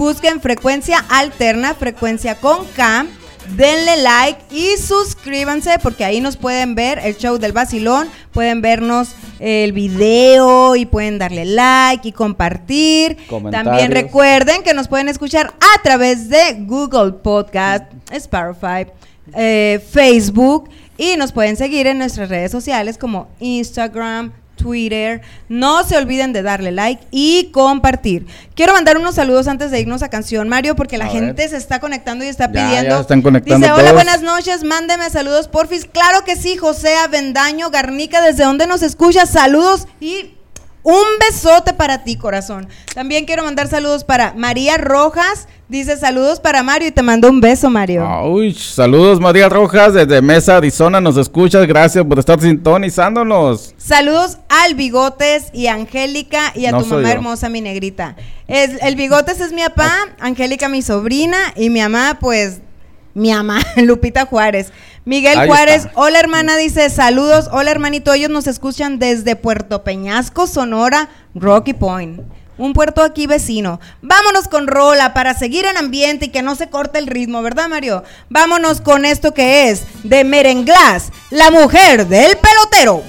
busquen frecuencia alterna, frecuencia con K denle like y suscríbanse porque ahí nos pueden ver el show del vacilón, pueden vernos el video y pueden darle like y compartir. También recuerden que nos pueden escuchar a través de Google Podcast, Spotify, eh, Facebook y nos pueden seguir en nuestras redes sociales como Instagram, Twitter. No se olviden de darle like y compartir. Quiero mandar unos saludos antes de irnos a canción, Mario, porque la gente se está conectando y está pidiendo. están conectando Dice, hola, buenas noches, mándeme saludos, porfis. Claro que sí, José Avendaño Garnica, ¿desde dónde nos escuchas? Saludos y un besote para ti, corazón. También quiero mandar saludos para María Rojas. Dice saludos para Mario y te mando un beso, Mario. Uy, saludos María Rojas desde Mesa, Arizona. Nos escuchas. Gracias por estar sintonizándonos. Saludos al Bigotes y a Angélica y a tu mamá hermosa, mi negrita. el Bigotes es mi papá, Angélica mi sobrina y mi mamá, pues, mi mamá, Lupita Juárez. Miguel Juárez, hola hermana, dice saludos, hola hermanito, ellos nos escuchan desde Puerto Peñasco, Sonora, Rocky Point. Un puerto aquí vecino. Vámonos con Rola para seguir en ambiente y que no se corte el ritmo, ¿verdad, Mario? Vámonos con esto que es de Merenglás, la mujer del pelotero.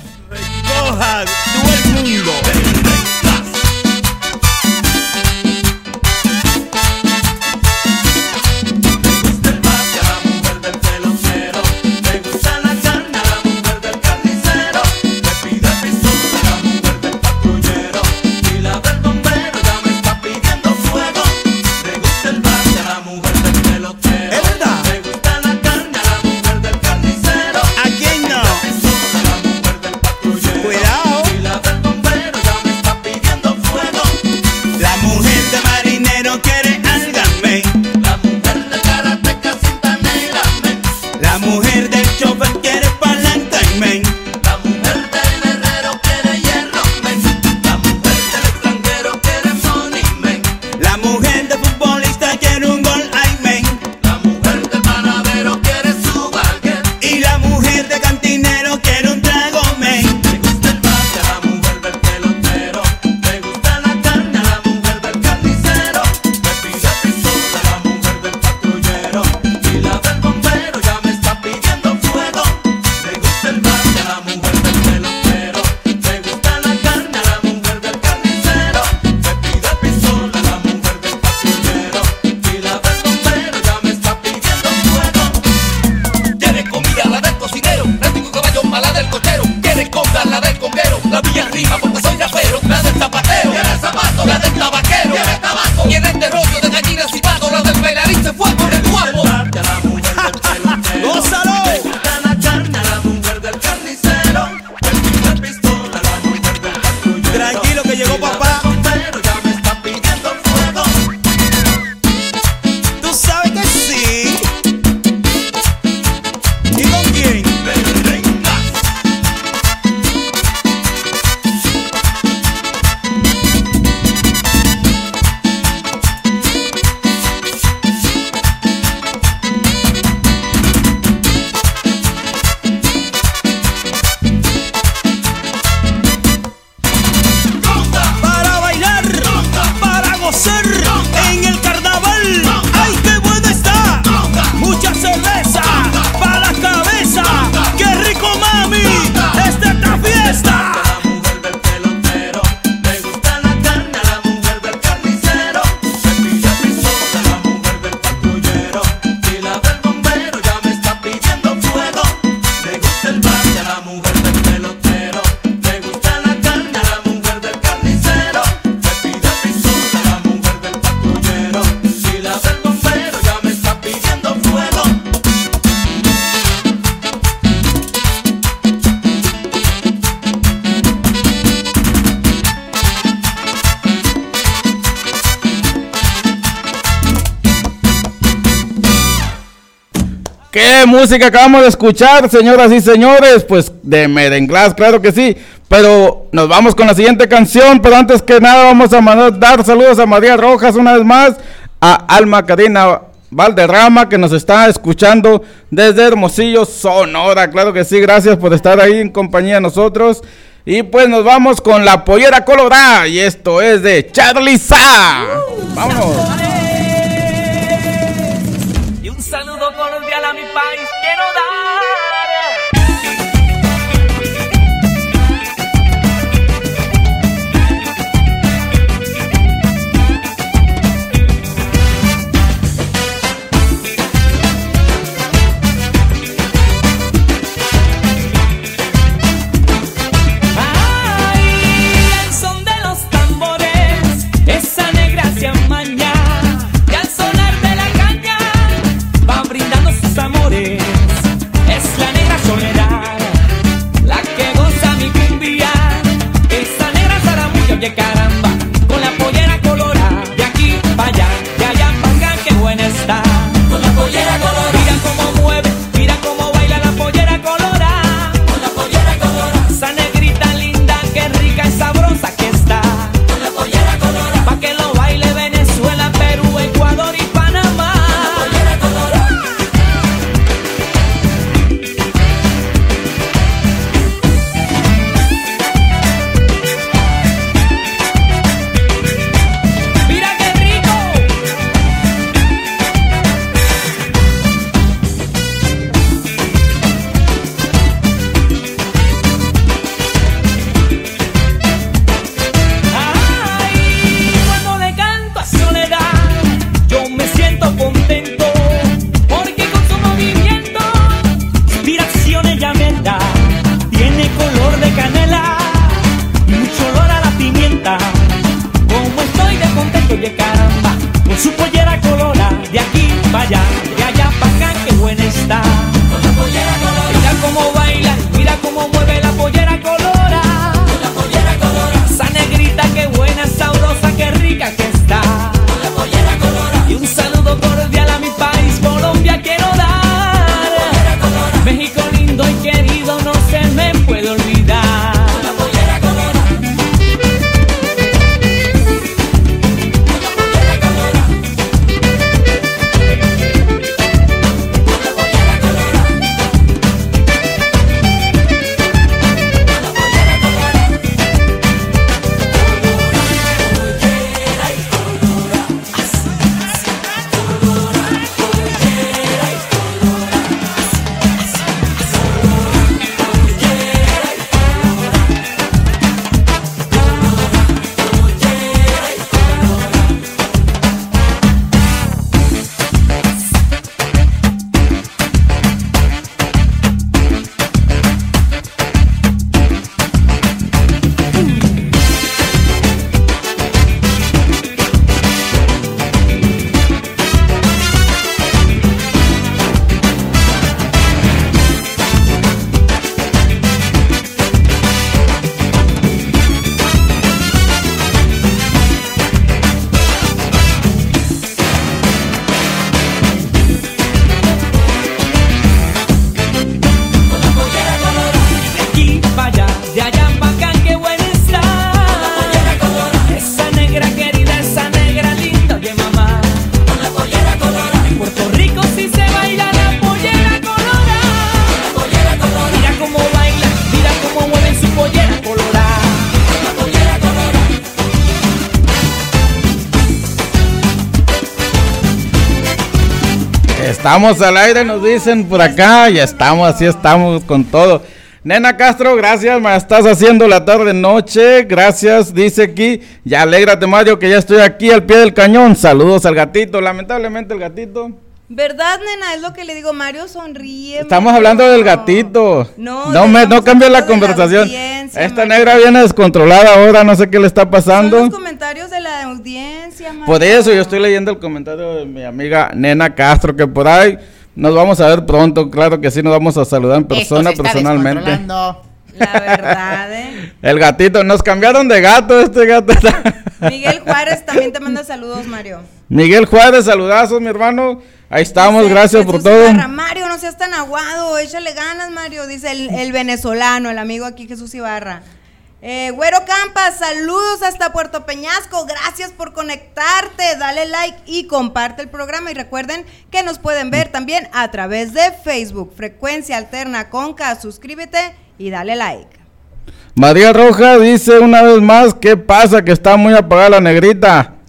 Música acabamos de escuchar, señoras y señores, pues de Merenglás, claro que sí. Pero nos vamos con la siguiente canción, pero antes que nada vamos a mandar dar saludos a María Rojas una vez más, a Alma Karina Valderrama que nos está escuchando desde Hermosillo, Sonora. Claro que sí, gracias por estar ahí en compañía de nosotros. Y pues nos vamos con la pollera colorada y esto es de Charlie Sa. Vámonos. Estamos al aire, nos dicen por acá, y estamos, así estamos con todo. Nena Castro, gracias, me estás haciendo la tarde noche, gracias, dice aquí, ya alégrate Mario que ya estoy aquí al pie del cañón, saludos al gatito, lamentablemente el gatito ¿Verdad, nena? Es lo que le digo, Mario sonríe. Estamos hablando del gatito. No, no, me, no cambie la conversación. Esta negra viene descontrolada ahora, no sé qué le está pasando. Son los comentarios de la audiencia, Mario. Por eso yo estoy leyendo el comentario de mi amiga Nena Castro, que por ahí nos vamos a ver pronto. Claro que sí, nos vamos a saludar en persona, personalmente. La verdad, ¿eh? El gatito, nos cambiaron de gato, este gato. Miguel Juárez también te manda saludos, Mario. Miguel Juárez, saludazos, mi hermano. Ahí estamos, gracias por todo. Mario, no seas tan aguado, échale ganas, Mario, dice el, venezolano, el amigo aquí Jesús Ibarra. Eh, Güero Campas, saludos hasta Puerto Peñasco. Gracias por conectarte. Dale like y comparte el programa. Y recuerden que nos pueden ver también a través de Facebook. Frecuencia Alterna Conca. Suscríbete y dale like. María Roja dice una vez más: ¿Qué pasa? Que está muy apagada la negrita.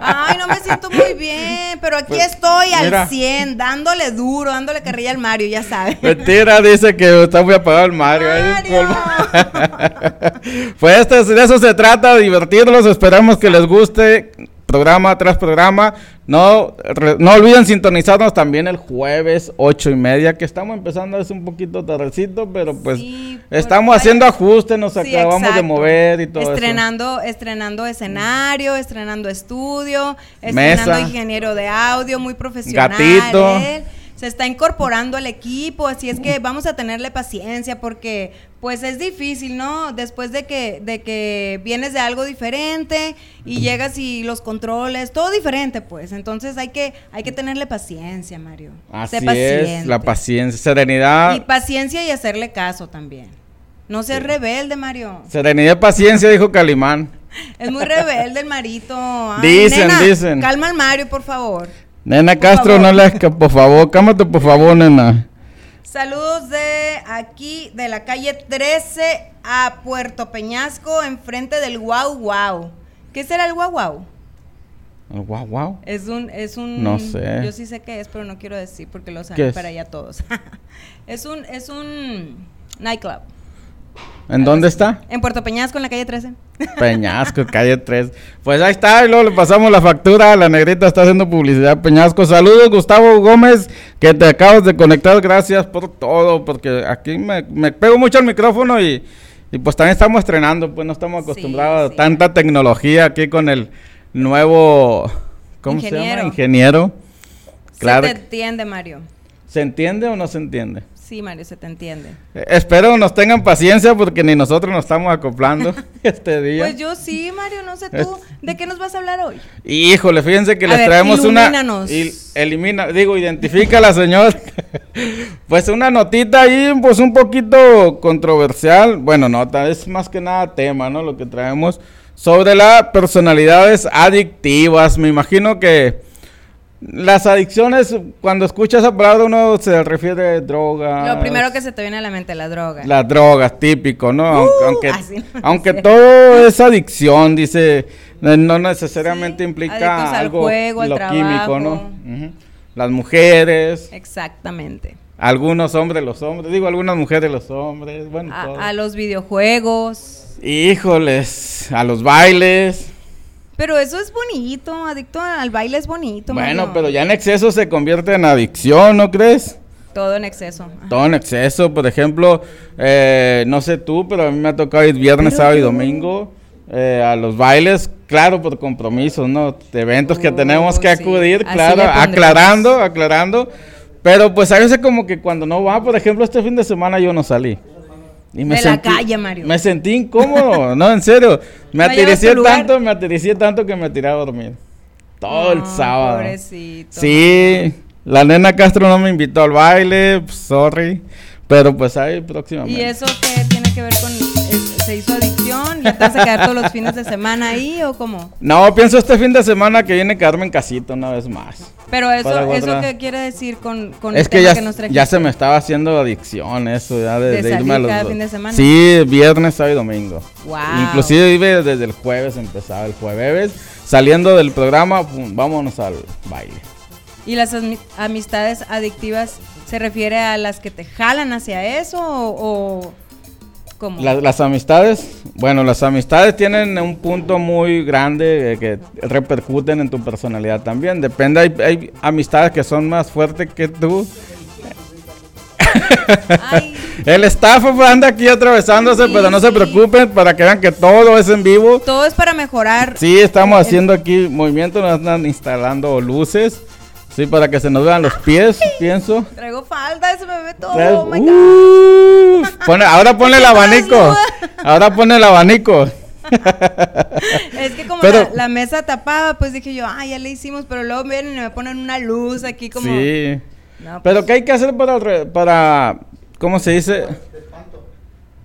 Ay, no me siento muy bien, pero aquí pues, estoy al 100, dándole duro, dándole carrilla al Mario, ya sabes. Mentira, dice que está muy apagado el Mario. pues este, de eso se trata, divertirlos, esperamos que les guste programa tras programa. No, no olviden sintonizarnos también el jueves ocho y media, que estamos empezando es un poquito tardecito, pero pues estamos haciendo ajustes, nos acabamos de mover y todo estrenando, eso. Estrenando escenario, estrenando estudio, estrenando ingeniero de audio, muy profesional. Gatito se está incorporando al equipo, así es que vamos a tenerle paciencia porque pues es difícil, ¿no? Después de que, de que vienes de algo diferente y llegas y los controles, todo diferente, pues. Entonces hay que, hay que tenerle paciencia, Mario. Así es, la paciencia, serenidad. Y paciencia y hacerle caso también. No seas rebelde, Mario. Serenidad y paciencia, dijo Calimán. Es muy rebelde el marito. dicen, dicen. Calma al Mario, por favor. Nena Castro, no le por favor, cámate por favor, nena. Saludos de aquí, de la calle 13 a Puerto Peñasco, enfrente del Guau Guau. ¿Qué será el Guau Guau? ¿El Guau Guau? Es un, es un... No sé. Yo sí sé qué es, pero no quiero decir porque lo saben para allá todos. es un, es un nightclub. ¿En dónde está? En Puerto Peñasco, en la calle 13. Peñasco, calle 3. Pues ahí está, y luego le pasamos la factura. La negrita está haciendo publicidad. Peñasco, saludos, Gustavo Gómez, que te acabas de conectar. Gracias por todo, porque aquí me, pego mucho el micrófono y, pues también estamos estrenando. Pues no estamos acostumbrados a tanta tecnología aquí con el nuevo. ¿Cómo se llama? Ingeniero. Claro. Se te entiende, Mario. ¿Se entiende o no se entiende? Sí, Mario, se te entiende. Eh, espero nos tengan paciencia porque ni nosotros nos estamos acoplando este día. Pues yo sí, Mario, no sé tú. ¿De qué nos vas a hablar hoy? Híjole, fíjense que les traemos una. Y elimina, digo, identifica la señora. pues una notita ahí, pues un poquito controversial. Bueno, nota, es más que nada tema, ¿no? Lo que traemos sobre las personalidades adictivas. Me imagino que las adicciones, cuando escuchas esa palabra, uno se refiere a drogas. Lo primero que se te viene a la mente, la droga. Las drogas, típico, ¿no? Uh, aunque, aunque, todo es adicción, dice, no necesariamente implica algo juego, lo químico, ¿no? Las mujeres. Exactamente. Algunos hombres, los hombres. Digo, algunas mujeres, los hombres. Bueno, a, a los videojuegos. Híjoles, a los bailes. Pero eso es bonito, adicto al baile es bonito. Bueno, pero ya en exceso se convierte en adicción, ¿no crees? Todo en exceso. Todo en exceso, por ejemplo, eh, no sé tú, pero a mí me ha tocado ir viernes, sábado y domingo eh, a los bailes, claro, por compromisos, ¿no? De eventos que tenemos que acudir, claro, aclarando, aclarando. Pero pues a veces como que cuando no va, por ejemplo, este fin de semana yo no salí. Y me de sentí, la calle, Mario. Me sentí incómodo, no, en serio. Me atericé tanto, me atericé tanto que me tiré a dormir. Todo el sábado. Pobrecito. Sí, la nena Castro no me invitó al baile, sorry. Pero pues ahí próximamente. ¿Y eso que se hizo adicción? ¿Ya te vas a quedar todos los fines de semana ahí o cómo? No, pienso este fin de semana que viene quedarme en casita una vez más. Pero eso, ¿eso qué quiere decir con, con es que ya, ya se me estaba haciendo adicción eso, ya de, irme a los cada fin de semana. Sí, viernes, sábado y domingo. Wow. Inclusive desde el jueves empezaba, el jueves, saliendo del programa, vámonos al baile. ¿Y las ami- amistades adictivas se refiere a las que te jalan hacia eso o, o cómo? La- las amistades, bueno, las amistades tienen un punto muy grande que repercuten en tu personalidad también. Depende, hay, hay amistades que son más fuertes que tú. Ay, El staff anda aquí atravesándose, Sí, pero no se preocupen para que vean que todo es en vivo. todo es para mejorar. Sí, estamos haciendo aquí movimientos, nos están instalando luces. Sí, para que se nos vean los pies, pienso. Traigo falda, se me ve todo. Oh my God. Pone- ahora ponle el abanico. Ahora pone el abanico. Es que como Pero- la, la mesa tapada, pues dije yo, ah, ya le hicimos, pero luego vienen y me ponen una luz aquí como... Sí. No, pues, Pero ¿qué hay que hacer para, re- para ¿cómo se dice?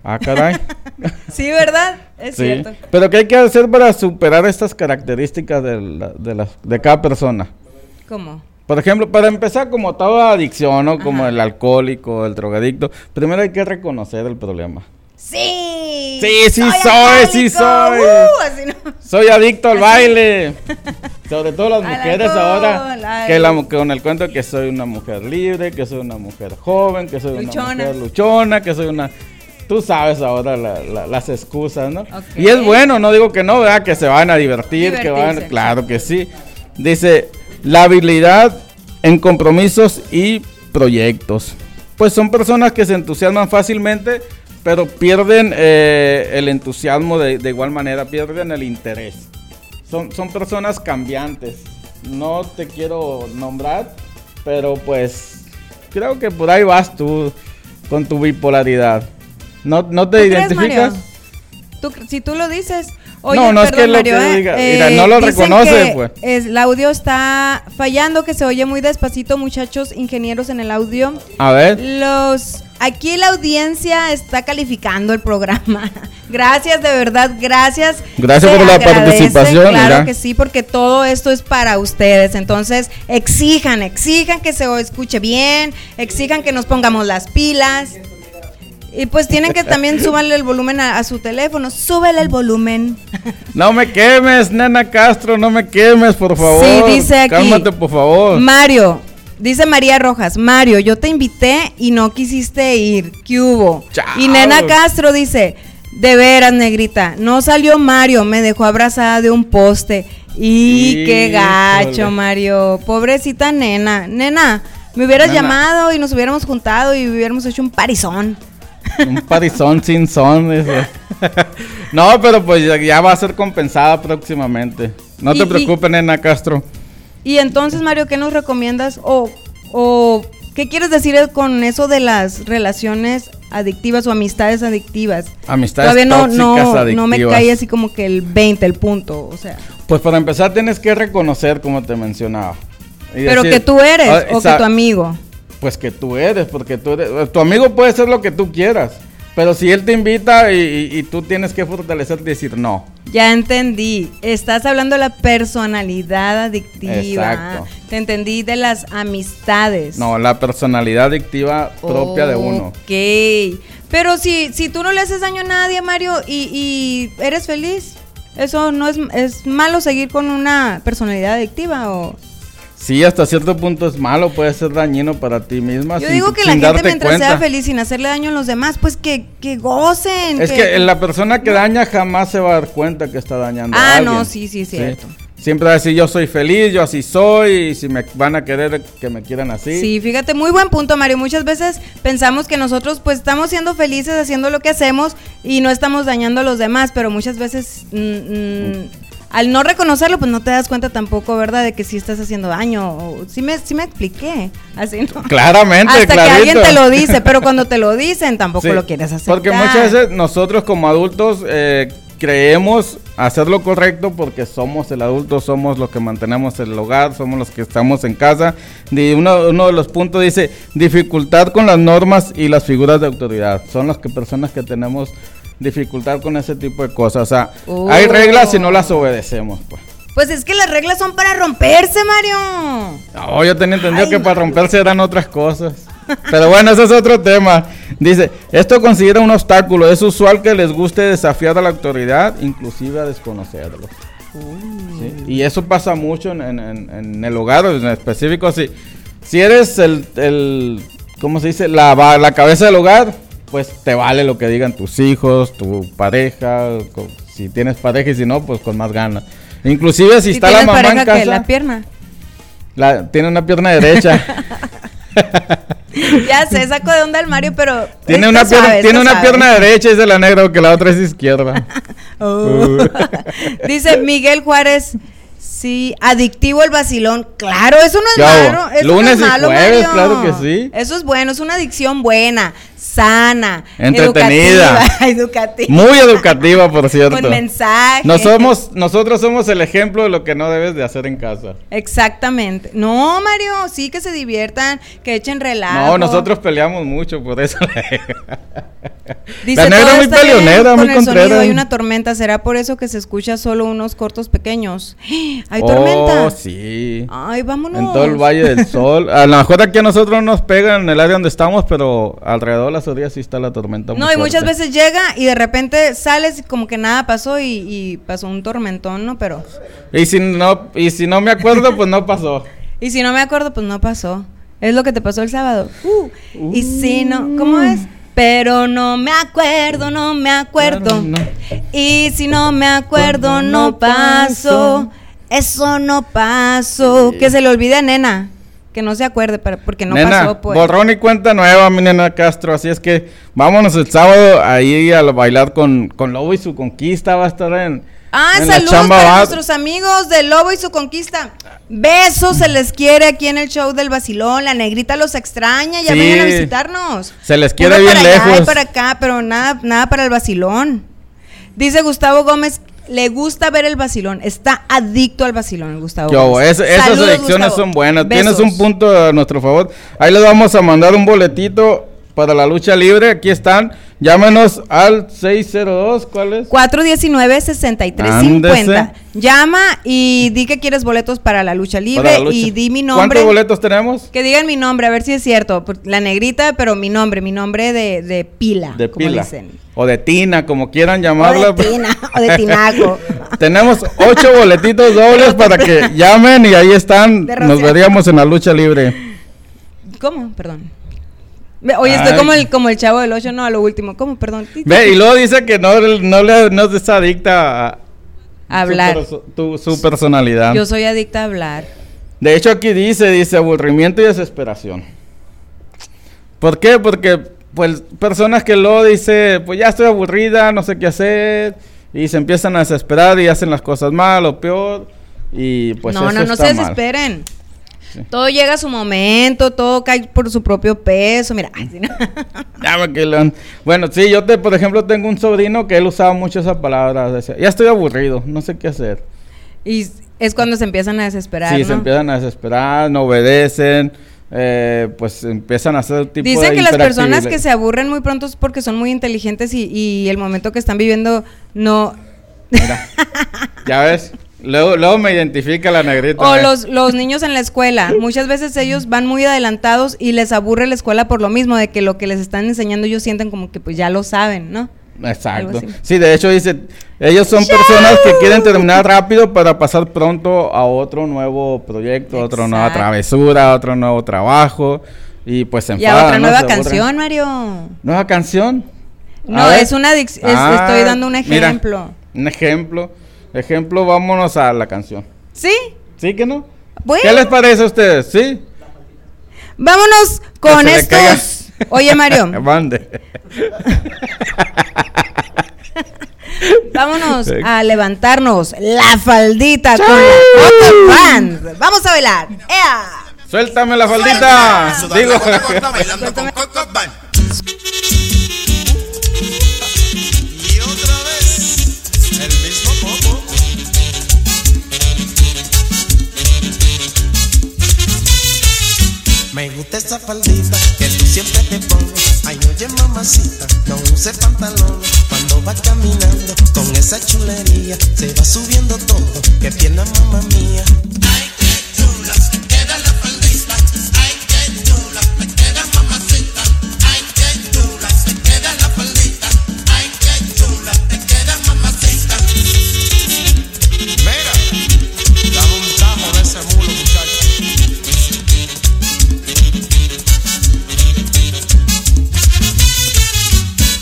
Ah, caray. sí, ¿verdad? Es sí. cierto. Pero ¿qué hay que hacer para superar estas características de, la- de, la- de cada persona? ¿Cómo? Por ejemplo, para empezar, como toda adicción, ¿no? Como Ajá. el alcohólico, el drogadicto, primero hay que reconocer el problema. Sí. Sí, sí soy, sí soy. Uh, así no. Soy adicto al baile. Sobre todo las mujeres alcohol, ahora. Que la, con el cuento que soy una mujer libre, que soy una mujer joven, que soy Luchona. una mujer luchona, que soy una... Tú sabes ahora la- la- las excusas, ¿no? Y es bueno, no digo que no, ¿verdad? Que se van a divertir, que van... Claro que sí. Dice, la habilidad en compromisos y proyectos. Pues son personas que se entusiasman fácilmente, pero pierden eh, el entusiasmo de, de igual manera, pierden el interés. Son, son personas cambiantes. No te quiero nombrar, pero pues creo que por ahí vas tú con tu bipolaridad. ¿No, no te ¿Tú crees, identificas? Mario? Tú cre- si tú lo dices. Oye, No, no es que perdón, lo que Mario, ¿eh? diga. Mira, no lo reconoce, pues. es- el audio está fallando, que se oye muy despacito, muchachos ingenieros en el audio. A ver. Los aquí la audiencia está calificando el programa. Gracias, de verdad, gracias. Gracias Se por la participación, Claro mira. que sí, porque todo esto es para ustedes. Entonces, exijan, exijan que se escuche bien, exijan que nos pongamos las pilas. Y pues tienen que también súbanle el volumen a, a su teléfono. Súbele el volumen. No me quemes, nena Castro, no me quemes, por favor. Sí, dice aquí. Cálmate, por favor. Mario, dice María Rojas, Mario, yo te invité y no quisiste ir. ¿Qué hubo? Chao. Y Nena Castro dice, de veras, negrita, no salió Mario, me dejó abrazada de un poste. Y qué gacho. Mario. Pobrecita nena. Nena, me hubieras Nena. llamado y nos hubiéramos juntado y hubiéramos hecho un parizón. Un parizón sin son. dice. no, pero pues ya, va a ser compensada próximamente. No te preocupes, nena Castro. Y entonces, Mario, ¿qué nos recomiendas? O, o ¿qué quieres decir con eso de las relaciones adictivas o amistades adictivas? Amistades Todavía no, tóxicas, no, adictivas. no me cae así como que el 20, el punto. O sea, Pues para empezar tienes que reconocer, como te mencionaba. Pero decir, que tú eres ah, o que tu amigo. Pues que tú eres, porque tú eres. Tu amigo puede ser lo que tú quieras. Pero si él te invita y, y- y tú tienes que fortalecer y decir no. Ya entendí. Estás hablando de la personalidad adictiva. Exacto. Te entendí de las amistades. No, la personalidad adictiva propia de uno. Ok. Pero si, si tú no le haces daño a nadie, Mario, y, y eres feliz, eso no es, es malo seguir con una personalidad adictiva o... Sí, hasta cierto punto es malo, puede ser dañino para ti misma. Yo sin- digo que la gente mientras sea feliz sin hacerle daño a los demás, pues que, que gocen. Es que la persona que daña jamás se va a dar cuenta que está dañando a Ah, alguien. no, sí, sí, es cierto. Siempre va a decir yo soy feliz, yo así soy, y si me van a querer, que me quieran así. Sí, fíjate, muy buen punto, Mario. Muchas veces pensamos que nosotros pues estamos siendo felices haciendo lo que hacemos y no estamos dañando a los demás, pero muchas veces mm, mm, al no reconocerlo pues no te das cuenta tampoco, ¿verdad? De que sí estás haciendo daño. O, sí, me, sí me expliqué, así, ¿no? Claramente, Hasta que clarito. alguien te lo dice, pero cuando te lo dicen tampoco Sí, lo quieres hacer. Porque muchas veces nosotros como adultos eh, creemos hacer lo correcto porque somos el adulto, somos los que mantenemos el hogar, somos los que estamos en casa. Y uno, uno de los puntos dice dificultad con las normas y las figuras de autoridad. Son las que personas que tenemos dificultad con ese tipo de cosas. O sea, hay Oh. reglas y no las obedecemos. Pues. Pues es que las reglas son para romperse, Mario. No, yo tenía entendido Ay, que para romperse eran otras cosas. Pero bueno, ese es otro tema. Dice, esto considera un obstáculo. Es usual que les guste desafiar a la autoridad, inclusive a desconocerlo. ¿sí? Y eso pasa mucho en, en- en- en el hogar, en específico. Si, si eres el, el, ¿cómo se dice? La, la cabeza del hogar, pues te vale lo que digan tus hijos, tu pareja, si tienes pareja y si no, pues con más ganas. Inclusive si, Si está la mamá pareja en casa, que la pierna. la- tiene una pierna derecha. Ya sé, saco de onda el Mario, pero. tiene una, pierna, tiene una pierna derecha, dice la negra, que la otra es izquierda. Oh. Dice Miguel Juárez. Sí, adictivo el vacilón. Claro, eso no es ¿Qué hago? malo. Eso Lunes y no es malo, jueves, Mario. claro que sí. Eso es bueno, es una adicción buena, sana, Entretenida. educativa, educativa, Muy educativa, por cierto. con mensaje. No somos, nosotros somos el ejemplo de lo que no debes de hacer en casa. Exactamente. No, Mario, sí que se diviertan, que echen relajo. No, nosotros peleamos mucho por eso. Dice, la negra "Todo muy peleonera, con muy sonido, contrera. Hay una tormenta, será por eso que se escucha solo unos cortos pequeños. Hay Oh, tormenta. sí. Ay, vámonos. En todo el Valle del Sol. A lo mejor aquí a nosotros nos pegan en el área donde estamos, pero alrededor las orillas sí está la tormenta. muy No, y muchas veces llega y de repente sales y como que nada pasó y, y pasó un tormentón, ¿no? Pero. Y si no, y si no me acuerdo, pues no pasó. Y si no me acuerdo, pues no pasó. Es lo que te pasó el sábado. Uh, Y si no, ¿cómo es? Pero no me acuerdo, no me acuerdo. Claro, no. Y si no me acuerdo, no no paso. Eso no pasó. Sí. Que se le olvide a nena. Que no se acuerde, pero porque no nena, pasó, pues. borrón y cuenta nueva, mi nena Castro. Así es que vámonos el sábado ahí a bailar con, con Lobo y su conquista. Va a estar en. Ah, en la saludos Chamba para nuestros amigos de Lobo y su conquista. Besos, se les quiere aquí en el show del Basilón. La negrita los extraña, ya Sí. vengan a visitarnos. Se les quiere Uno bien para allá lejos. y para acá, pero nada, nada para el Basilón. Dice Gustavo Gómez, le gusta ver el Basilón. Está adicto al Basilón, el Gustavo Yo, es- esas Saludos, elecciones Gustavo. son buenas. Besos. Tienes un punto a nuestro favor. Ahí les vamos a mandar un boletito para la lucha libre. Aquí están. Llámenos al 602. ¿Cuál es? 419-6350. Ándese. Llama y di que quieres boletos para la lucha libre Para la lucha. y di mi nombre. ¿Cuántos boletos tenemos? Que digan mi nombre, a ver si es cierto. La negrita, pero mi nombre, mi nombre de, de pila. De como pila. dicen. O de Tina, como quieran O llamarla. de tina, o de tinaco. Tenemos ocho boletitos dobles para que llamen y ahí están. Nos veríamos en la lucha libre. ¿Cómo? Perdón. Oye, estoy Ay. como el, como el chavo del 8, no, a lo último. ¿Cómo? Perdón. Ve, y luego dice que no, no, le, no es adicta a Hablar. Su, tu- su personalidad. Yo soy adicta a hablar. De hecho, aquí dice, dice aburrimiento y desesperación. ¿Por qué? Porque, pues, personas que luego dice, pues ya estoy aburrida, no sé qué hacer, y se empiezan a desesperar y hacen las cosas mal o peor, y pues no, eso no, no está se mal. Sí. Todo llega a su momento, todo cae por su propio peso. Mira, ay, sí, no. Bueno, sí, yo, te, por ejemplo, tengo un sobrino que él usaba mucho esa palabra, decía, ya estoy aburrido, no sé qué hacer. y es cuando se empiezan a desesperar. Sí, ¿no? se empiezan a desesperar, no obedecen, eh, pues empiezan a hacer tipo Dicen de que las personas que se aburren muy pronto es porque son muy inteligentes y, y el momento que están viviendo no... Mira, ya ves, luego, luego me identifica la negrita. O ¿eh? los, los niños en la escuela. Muchas veces ellos van muy adelantados y les aburre la escuela por lo mismo, de que lo que les están enseñando ellos sienten como que pues ya lo saben, ¿no? Exacto. Sí, de hecho dice, ellos son personas que quieren terminar rápido para pasar pronto a otro nuevo proyecto, otra nueva travesura, otro nuevo trabajo y pues se Y a otra nueva canción, Mario. ¿Nueva canción? A No, es una adic- es- Ah, estoy dando un mira, ejemplo. un ejemplo. Ejemplo, vámonos a la canción. ¿Sí? ¿Sí que no? Bueno. ¿Qué les parece a ustedes? ¿Sí? Vámonos con estos. Oye, Mario, Mande. vámonos a levantarnos la faldita con la. Vamos a bailar. ¡Ea! Suéltame la faldita. Sudar Digo, la Esa faldita que tú siempre te pones. Ay, oye, mamacita, no use pantalón. Cuando va caminando con esa chulería, se va subiendo todo. Que pierna, mamá mía.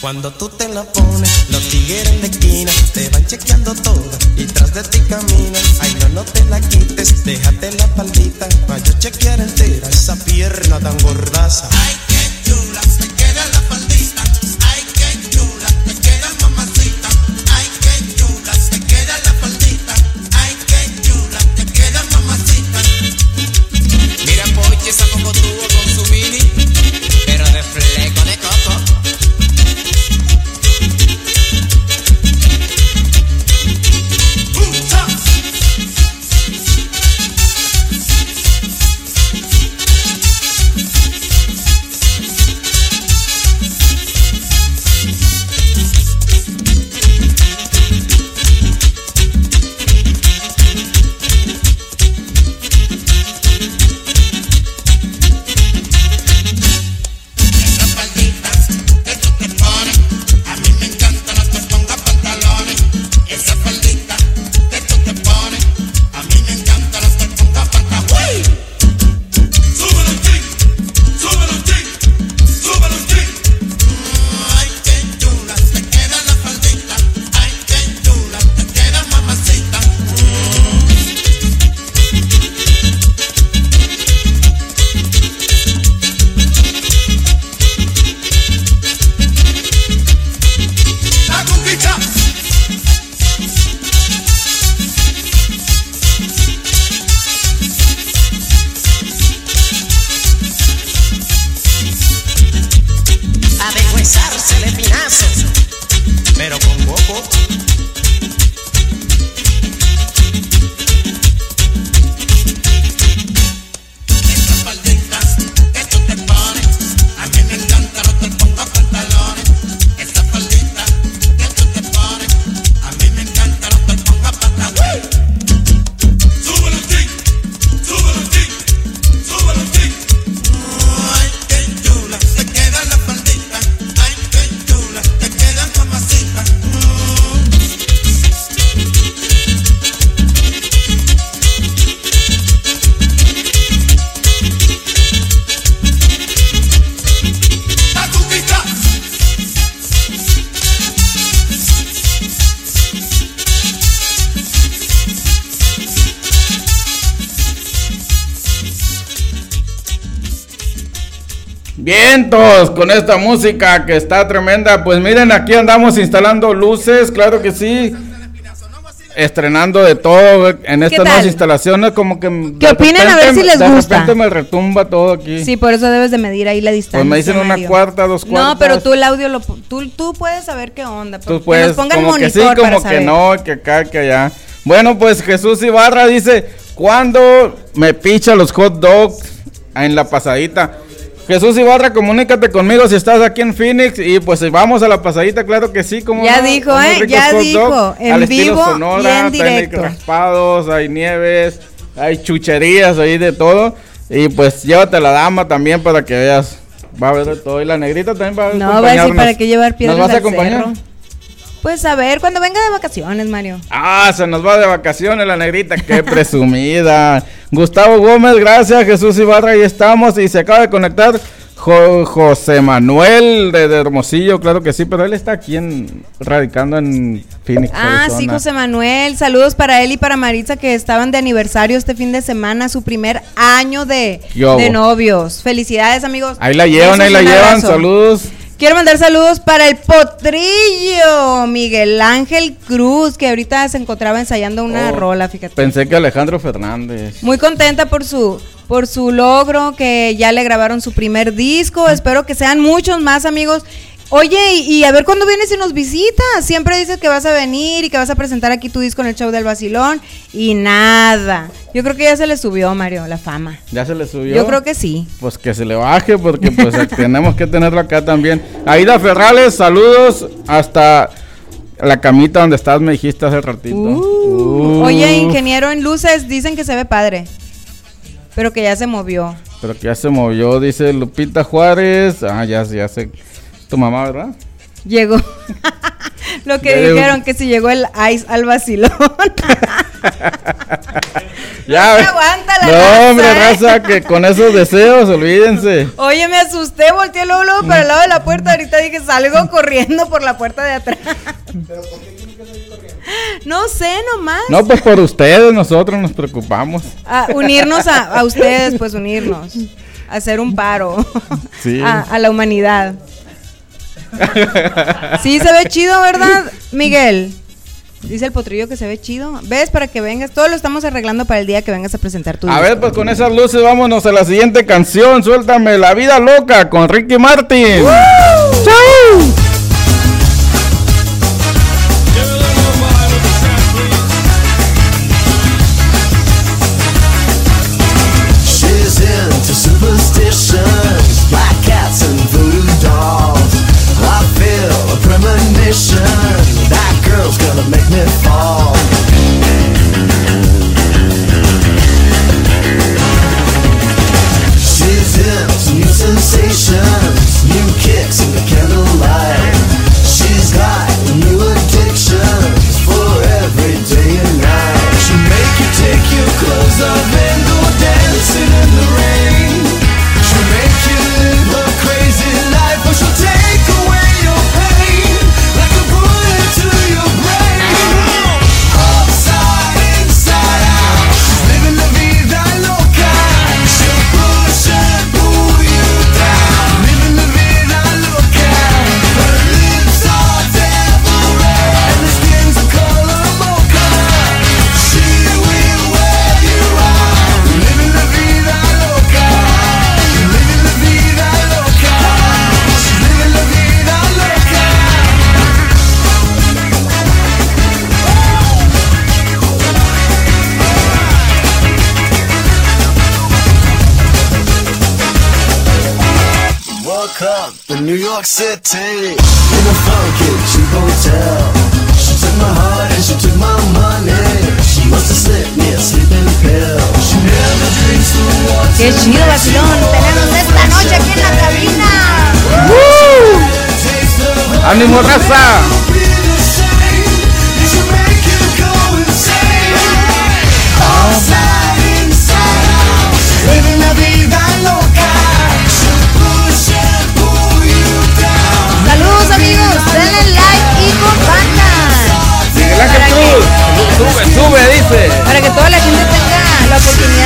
Cuando tú te la pones, los tigres la esquina te van chequeando toda y tras de ti caminan. Ay, no, no te la quites, déjate la paldita para yo chequear entera esa pierna tan gordaza. Ay, qué chula, Vientos con esta música que está tremenda. Pues miren, aquí andamos instalando luces, claro que sí. Estrenando de todo en estas nuevas instalaciones, como que. de ¿Qué opinan? A ver si les de gusta. repente me retumba todo aquí. Sí, por eso debes de medir ahí la distancia. pues me dicen una Mario. cuarta, dos cuartas. No, pero tú el audio lo tú, tú puedes saber qué onda. Tú que puedes, nos ponga el como que sí, para como que saber. no, que acá, que allá. Bueno, pues Jesús Ibarra dice, ¿cuándo me picha los hot dogs en la pasadita? Jesús Ibarra, comunícate conmigo si estás aquí en Phoenix y pues vamos a la pasadita, claro que sí. como Ya dijo, ¿eh? Ya dijo, en vivo y en directo. raspados, hay nieves, hay chucherías ahí de todo. Y pues llévate la dama también para que veas. Va a haber de todo. Y la negrita también va a No, va a decir para qué llevar piedras ¿Nos vas a al acompañar? cerro. Pues a ver, cuando venga de vacaciones, Mario. Ah, se nos va de vacaciones la negrita, qué presumida. Gustavo Gómez, gracias. Jesús Ibarra, ahí estamos. Y se acaba de conectar Jo- José Manuel de, de Hermosillo, claro que sí, pero él está aquí en, radicando en Phoenix. Ah, sí. José Manuel. Saludos para él y para Maritza que estaban de aniversario este fin de semana, su primer año de, de novios. Felicidades, amigos. Ahí la llevan, ahí la llevan. Saludos. Quiero mandar saludos para el potrillo, Miguel Ángel Cruz, que ahorita se encontraba ensayando una Oh, rola, fíjate. Pensé que Alejandro Fernández. Muy contenta por su por su logro, que ya le grabaron su primer disco. Espero que sean muchos más amigos. Oye, y, y a ver cuándo vienes y nos visitas. Siempre dices que vas a venir y que vas a presentar aquí tu disco en el show del Basilón. Y nada. Yo creo que ya se le subió, Mario, la fama. Ya se le subió. Yo creo que sí. Pues que se le baje porque pues tenemos que tenerlo acá también. Aida Ferrales, saludos hasta la camita donde estás, me dijiste hace ratito. Uh, Uh, Oye, ingeniero en luces, dicen que se ve padre. Pero que ya se movió. Pero que ya se movió, dice Lupita Juárez. Ah, ya, ya sé. Tu mamá, ¿verdad? Llegó. Lo que Ya llegó. dijeron, que si llegó el ice al vacilón. Ya, No se aguanta la no, raza, hombre, ¿eh? raza, que con esos deseos, olvídense. Oye, me asusté, volteé luego, luego para el lado de la puerta. Ahorita dije, salgo corriendo por la puerta de atrás. No sé, nomás. No, pues por ustedes, nosotros nos preocupamos. A unirnos a, a ustedes, pues unirnos. Hacer un paro Sí. a, a la humanidad. Sí, se ve chido, ¿verdad, Miguel? Dice el potrillo que se ve chido. ¿Ves? Para que vengas. Todo lo estamos arreglando para el día que vengas a presentar tu A disco. ver, pues con esas luces vámonos a la siguiente canción. Suéltame La Vida Loca con Ricky Martin. ¡Chau! Qué chido, vacilón. Tenemos esta noche aquí en la cabina. Her ¡Ánimo, raza! Living la vida loca. Saludos, amigos. Denle like y compartan. Miguel Ángel Cruz. Sube, sube, dice. Para que toda la gente tenga la oportunidad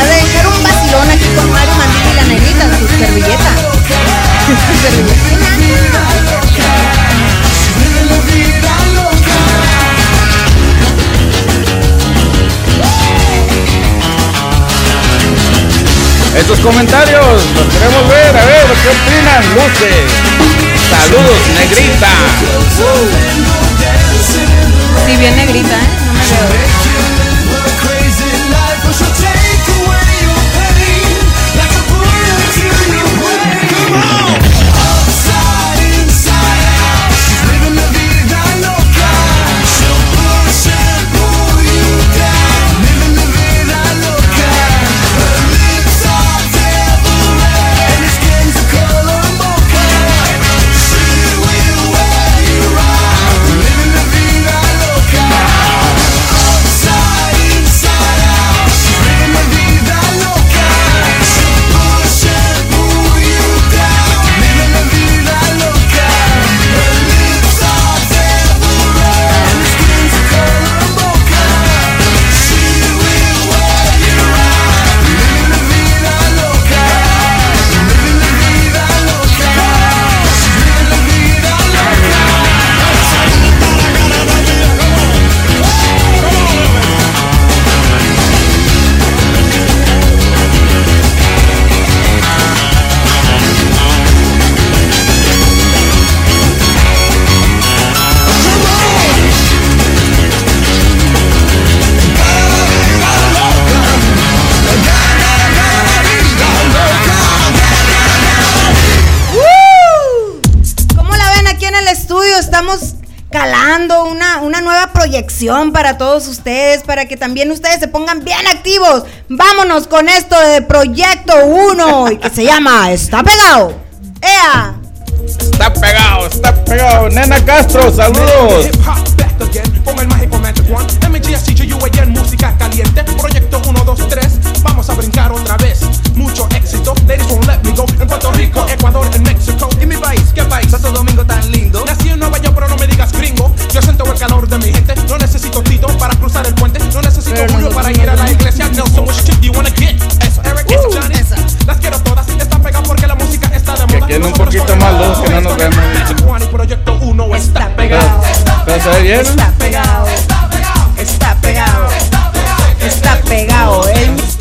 Estos comentarios los queremos ver, a ver, ¿qué opinan? Luces. Saludos, negrita. Sí, bien negrita, ¿eh? No me veo. Proyección para todos ustedes, para que también ustedes se pongan bien activos. Vámonos con esto de Proyecto 1 y que se llama Está Pegado. ¡Ea! Está pegado, está pegado. Nena Castro, saludos. Hip hop back again con el mágico Magic One. MGSCJUAN, música caliente. Proyecto 1, 2, 3. Vamos a brincar otra vez. Mucho éxito. Ladies won't let me go. En Puerto Rico, Ecuador, en México. ¿Y mi país? ¿Qué país? Santo Domingo tan lindo. Nací en Nueva York, pero no me digas gringo. Yo siento el calor de mi gente. No necesito Tito para cruzar el puente. No necesito Julio para ir a la iglesia. Nelson, which chip do you wanna get? Esa. Eric, esa, Johnny. Las está queden un poquito más lejos, que no nos y Proyecto 1 está pegado. Pero se ve bien. Está pegado. Está pegado. Está pegado. El Está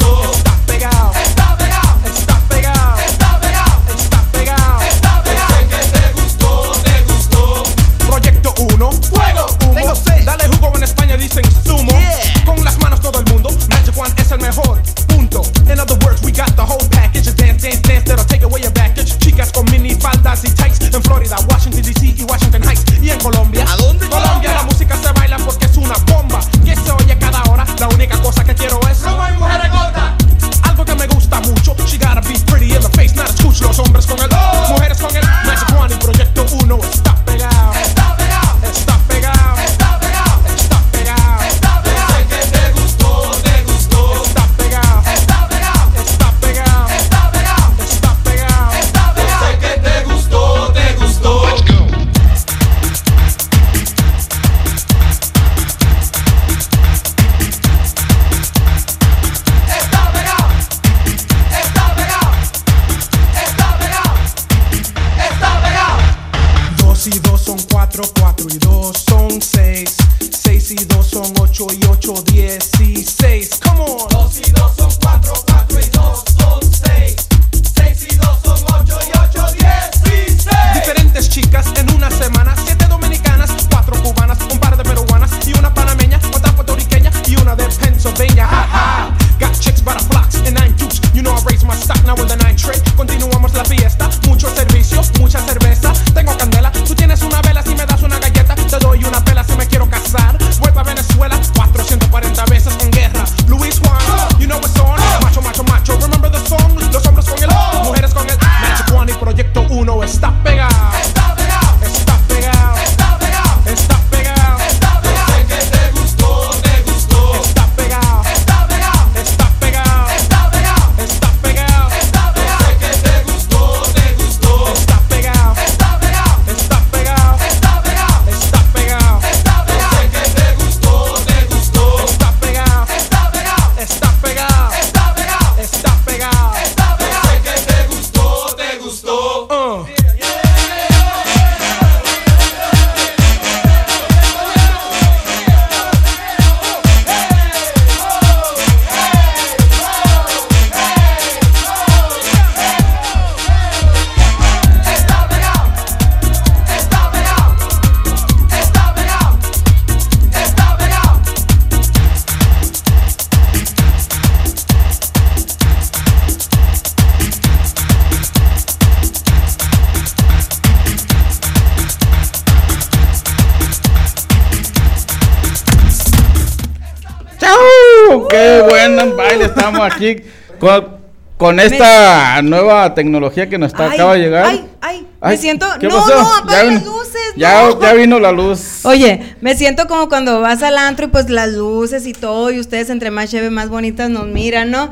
Estamos aquí con, con esta nueva tecnología que nos está, Ay, acaba de llegar. Ay, ay, me siento. ¿qué No, pasó? no, apaga Ya las luces. Ya, no. ya vino la luz. Oye, me siento como cuando vas al antro y pues las luces y todo, y ustedes entre más chévere, más bonitas nos miran, ¿no?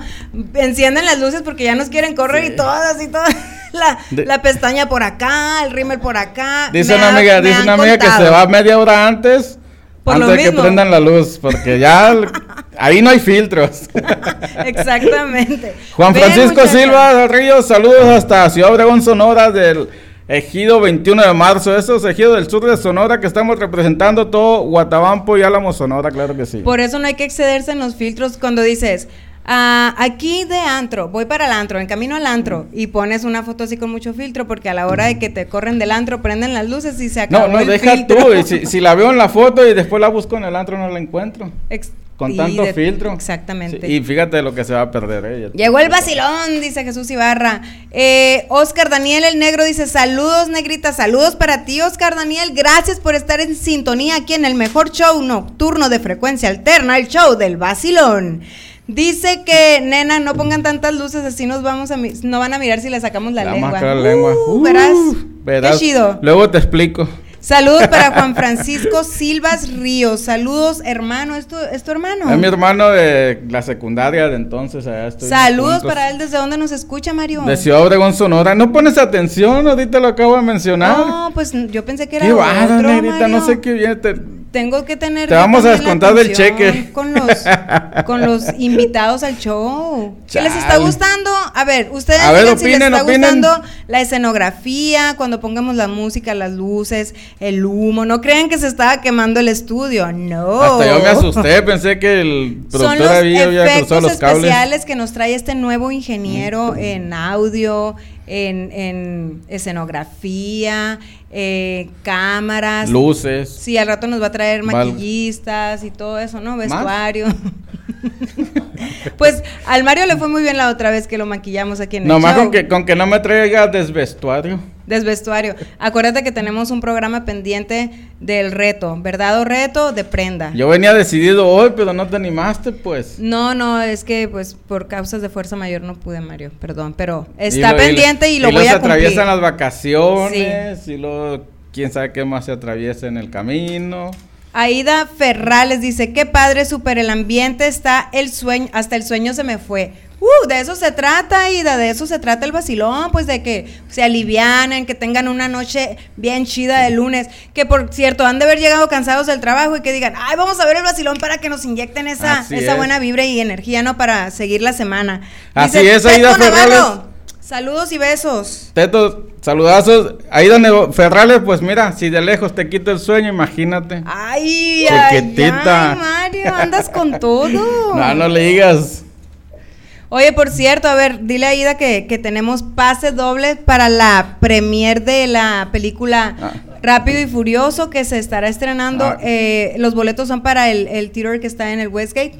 Encienden las luces porque ya nos quieren correr y todas y todas. La, De- la pestaña por acá, el rímel por acá. Dice Me una amiga, dice una amiga que se va media hora antes. Por antes lo de que prendan la luz, porque ya ahí no hay filtros. Exactamente. Juan Francisco. Silva del Ríos, saludos hasta Ciudad Obregón, Sonora, del Ejido 21 de marzo. Esos ejidos del sur de Sonora que estamos representando todo Guatabampo y Álamo, Sonora, claro que sí. Por eso no hay que excederse en los filtros cuando dices, ah, aquí de antro, voy para el antro, en camino al antro, y pones una foto así con mucho filtro, porque a la hora de que te corren del antro, prenden las luces y se acabó No, no, el deja filtro. tú. y si, si la veo en la foto y después la busco en el antro, no la encuentro. Ex- Con y tanto de- filtro. Exactamente. Sí, y fíjate lo que se va a perder ella. Llegó el vacilón, dice Jesús Ibarra. Eh, Oscar Daniel el Negro dice: Saludos, negrita, saludos para ti, Oscar Daniel. Gracias por estar en sintonía aquí en el mejor show nocturno de frecuencia alterna, el show del vacilón. Dice que, nena, no pongan tantas luces, así nos vamos a no van a mirar si le sacamos la La lengua. la lengua. Uh, Uh, verás, Verás, Qué chido. Luego te explico. Saludos para Juan Francisco Silvas Ríos. Saludos, hermano. ¿Es tu, es tu hermano? Es mi hermano de la secundaria de entonces. Allá estoy Saludos para él. ¿Desde dónde nos escucha, Mario? De Ciudad Obregón, Sonora. No pones atención, ahorita lo acabo de mencionar. No, pues yo pensé que era qué otro, negrita, no sé qué viene. te- Tengo que tener Te vamos a descontar del cheque. con los con los invitados al show. ¿Qué les está gustando? A ver, ustedes A ver, digan si les está opinen. gustando la escenografía, cuando pongamos la música, las luces, el humo. No crean que se estaba quemando el estudio. No. Hasta yo me asusté, pensé que el Son productor los había, había cruzado efectos los cables. especiales que nos trae este nuevo ingeniero en audio, en, en escenografía, eh, cámaras. Luces. Sí, al rato nos va a traer maquillistas y todo eso, ¿no? Vestuario. pues al Mario le fue muy bien la otra vez que lo maquillamos aquí en el Nomás con que, con que no me traiga desvestuario. Desvestuario. Acuérdate que tenemos un programa pendiente del reto, ¿verdad o reto? De prenda. Yo venía decidido hoy, pero no te animaste, pues. No, no, es que pues por causas de fuerza mayor no pude, Mario, perdón, pero está lo- pendiente y, lo voy a cumplir. atraviesan las vacaciones y luego quién sabe qué más se atraviesa en el camino. Aida Ferrales dice, qué padre, súper el ambiente, está el sueño, hasta el sueño se me fue. Uh, de eso se trata, Aida, de eso se trata el vacilón, pues de que se alivianen, que tengan una noche bien chida de lunes, que por cierto han de haber llegado cansados del trabajo y que digan, ay, vamos a ver el vacilón para que nos inyecten esa, Así esa es. buena vibra y energía, ¿no? Para seguir la semana. Así es, Aida "Teto Navarro, Ferrales". Saludos y besos. Teto, saludazos. Ahí donde Ferrales, pues mira, si de lejos te quita el sueño, imagínate. Ay, ay, ay, Mario, andas con todo. No, no le digas. Oye, por cierto, a ver, dile a Ida que, que tenemos pase doble para la premier de la película Ah. Rápido y Furioso que se estará estrenando. Ah. Eh, los boletos son para el, el theater que está en el Westgate.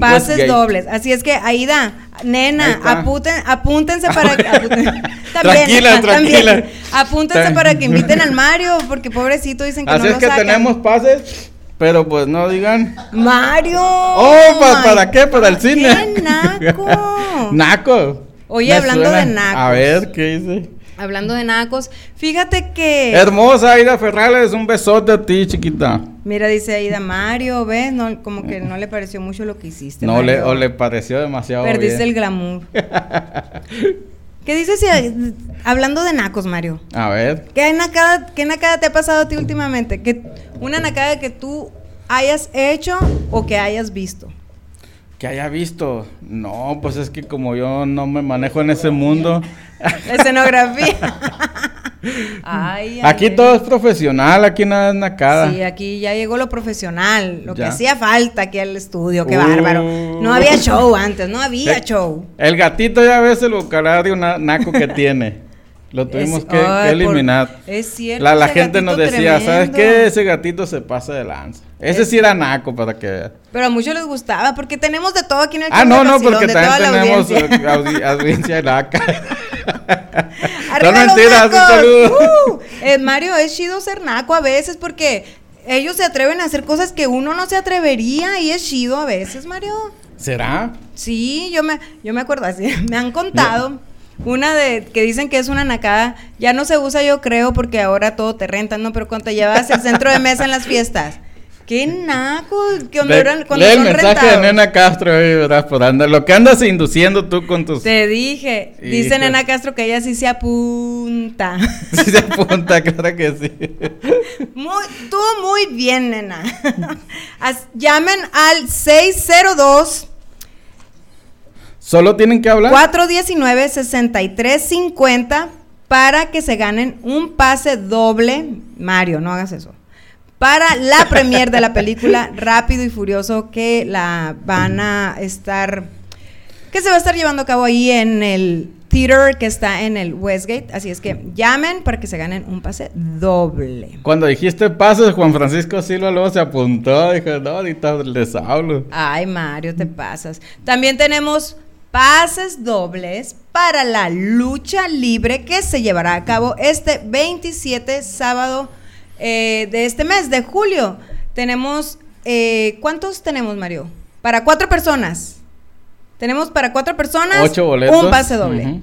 Pases Westgate. dobles. Así es que, Aida, nena, aputen, apúntense para que. aputen- Tranquila, también. tranquila. Apúntense para que inviten al Mario, porque pobrecito dicen que Así no es lo que sacan. tenemos pases, pero pues no digan. Mario. Oh, ¿pa- ¿para qué? ¿Para el cine? ¡Qué naco! Naco. Oye, Me hablando suena. de nacos. A ver, ¿qué dice? Hablando de nacos, fíjate que. Hermosa Aida Ferrales, un besote a ti, chiquita. Mira, dice Aida Mario, ¿ves? No, como que no le pareció mucho lo que hiciste. No le, o le pareció demasiado Perdiste bien. el glamour. ¿Qué dices si, hablando de nacos, Mario? A ver. ¿Qué nacada, ¿Qué nacada te ha pasado a ti últimamente? ¿Qué, una nacada que tú hayas hecho o que hayas visto. Que haya visto. No, pues es que como yo no me manejo en ese mundo. Escenografía. Ay, Aquí todo es profesional, aquí nada es nacada. Sí, aquí ya llegó lo profesional, lo que hacía falta aquí al estudio, qué Uh. bárbaro. No había show antes, no había Eh, show. El gatito ya ves el vocabulario na- naco que tiene. Lo tuvimos Es- que, ay, que eliminar. por- es cierto, La, la gente nos decía, ¿sabes tremendo". qué? Ese gatito se pasa de lanza. Ese sí era naco para que. Pero a muchos les gustaba, porque tenemos de todo aquí en el Ah, no, no, porque también tenemos audiencia. audi- audiencia naca. ¡Arriba Son los mentiras. ¡Uh! Eh, Mario, es chido ser naco a veces porque ellos se atreven a hacer cosas que uno no se atrevería y es chido a veces, Mario. ¿Será? Sí, yo me, yo me acuerdo así, me han contado una de que dicen que es una nacada, ya no se usa yo creo porque ahora todo te rentan, ¿no? Pero cuando te llevas el centro de mesa en las fiestas, qué naco, que cuando, Ve- eran, cuando lee el son mensaje de rentados. Nena Castro ahí, ¿verdad? Por andar. Lo que andas induciendo tú con tus... Te dije, dice. Nena Castro que ella sí se apunta. Sí se apunta, claro que sí. Muy, tú muy bien, nena. As- llamen al 602 Solo tienen que hablar. 419-6350 para que se ganen un pase doble. Mario, no hagas eso. Para la premier de la película Rápido y Furioso que la van a estar, que se va a estar llevando a cabo ahí en el theater que está en el Westgate. Así es que llamen para que se ganen un pase doble. Cuando dijiste pases, Juan Francisco Silva luego se apuntó. Dijo, no, ahorita les hablo. Ay, Mario, te pasas. También tenemos pases dobles para la lucha libre que se llevará a cabo este 27 sábado eh, de este mes, de julio. Tenemos, eh, ¿cuántos tenemos, Mario? Para cuatro personas. Tenemos para cuatro personas Ocho boletos. un pase doble.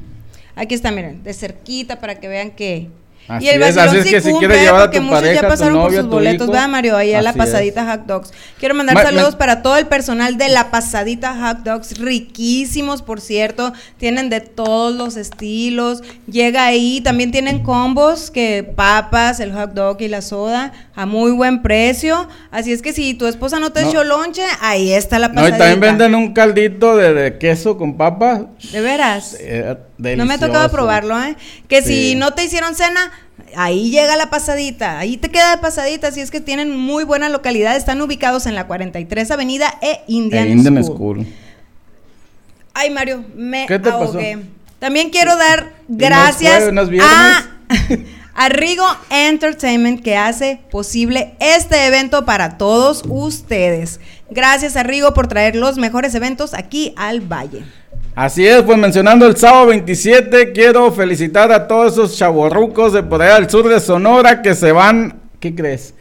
Aquí está, miren, de cerquita para que vean que, Así y el es, así es que si quieres llevar a tu muchos pareja, ya tu pasaron novia, por sus tu boletos. ¿verdad, Mario? Ahí a la es. pasadita Hot Dogs. Quiero mandar Ma- saludos para todo el personal de la pasadita Hot Dogs, riquísimos, por cierto. Tienen de todos los estilos. Llega ahí, también tienen combos que papas, el hot dog y la soda a muy buen precio. Así es que si tu esposa no te No. echó lonche, ahí está la No, y pasadita. también venden un caldito de, de queso con papa. De veras. Eh, No me ha tocado probarlo, ¿eh? Que Sí. si no te hicieron cena, ahí llega la pasadita, ahí te queda de pasadita, así es que tienen muy buena localidad, están ubicados en la 43 Avenida e Indian, Eh, Indian School. School. Ay, Mario, me ¿Qué te pasó? ahogué. También quiero dar ¿Y gracias jueves, a, a Rigo Entertainment que hace posible este evento para todos ustedes. Gracias a Rigo por traer los mejores eventos aquí al Valle. Así es, pues mencionando el sábado 27, quiero felicitar a todos esos chavorrucos de por allá del sur de Sonora que se van, ¿qué crees?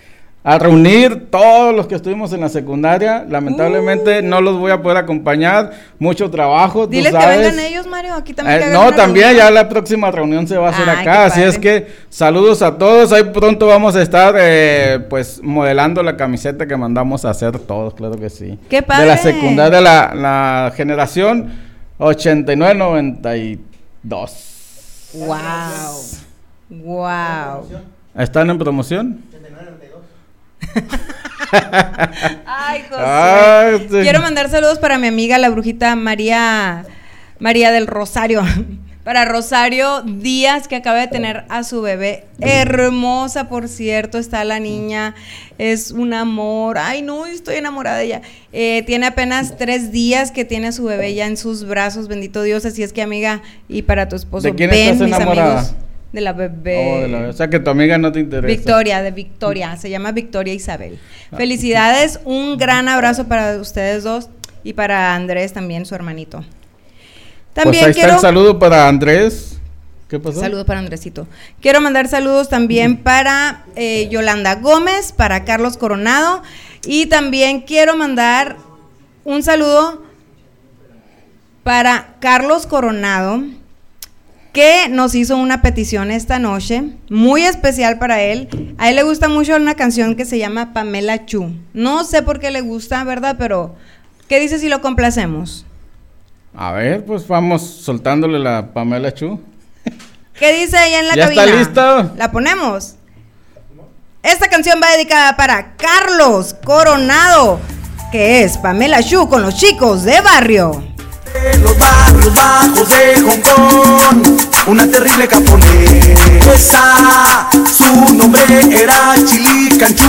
A reunir todos los que estuvimos en la secundaria. Lamentablemente no los voy a poder acompañar, mucho trabajo. tú Diles que vengan ellos, Mario, aquí también. Eh, no, también reunión. ya la próxima reunión se va a hacer Ay, acá, así es padre. que saludos a todos, ahí pronto vamos a estar eh, pues modelando la camiseta que mandamos a hacer todos, claro que sí. ¡Qué De la padre! secundaria, la, la generación 89-92. Wow. Wow. ¿Están en promoción? Ay, José. Ay, sí. Quiero mandar saludos para mi amiga la brujita María María del Rosario. Para Rosario Díaz, que acaba de tener a su bebé. Hermosa, por cierto, está la niña. Es un amor. Ay, no, estoy enamorada de ella. Eh, tiene apenas tres días que tiene a su bebé ya en sus brazos. Bendito Dios. Así es que, amiga, y para tu esposo, ¿De quién ven, estás mis amigos. De la bebé. Oh, de la- o sea que tu amiga no te interesa. Victoria, de Victoria, se llama Victoria Isabel. Felicidades, un gran abrazo para ustedes dos y para Andrés también, su hermanito. También pues ahí quiero está el saludo para Andrés. ¿Qué pasó? saludos para Andresito. Quiero mandar saludos también para eh, Yolanda Gómez, para Carlos Coronado y también quiero mandar un saludo para Carlos Coronado que nos hizo una petición esta noche, muy especial para él. A él le gusta mucho una canción que se llama Pamela Chu. No sé por qué le gusta, ¿verdad? Pero, ¿qué dice si lo complacemos? A ver, pues vamos soltándole la Pamela Chu. ¿Qué dice ella en la ¿Ya cabina? está listo? ¿La ponemos? Esta canción va dedicada para Carlos Coronado, que es Pamela Chu con los chicos de barrio. En los barrios bajos de Hong Kong, una terrible japonesa. Su nombre era Chili Canchú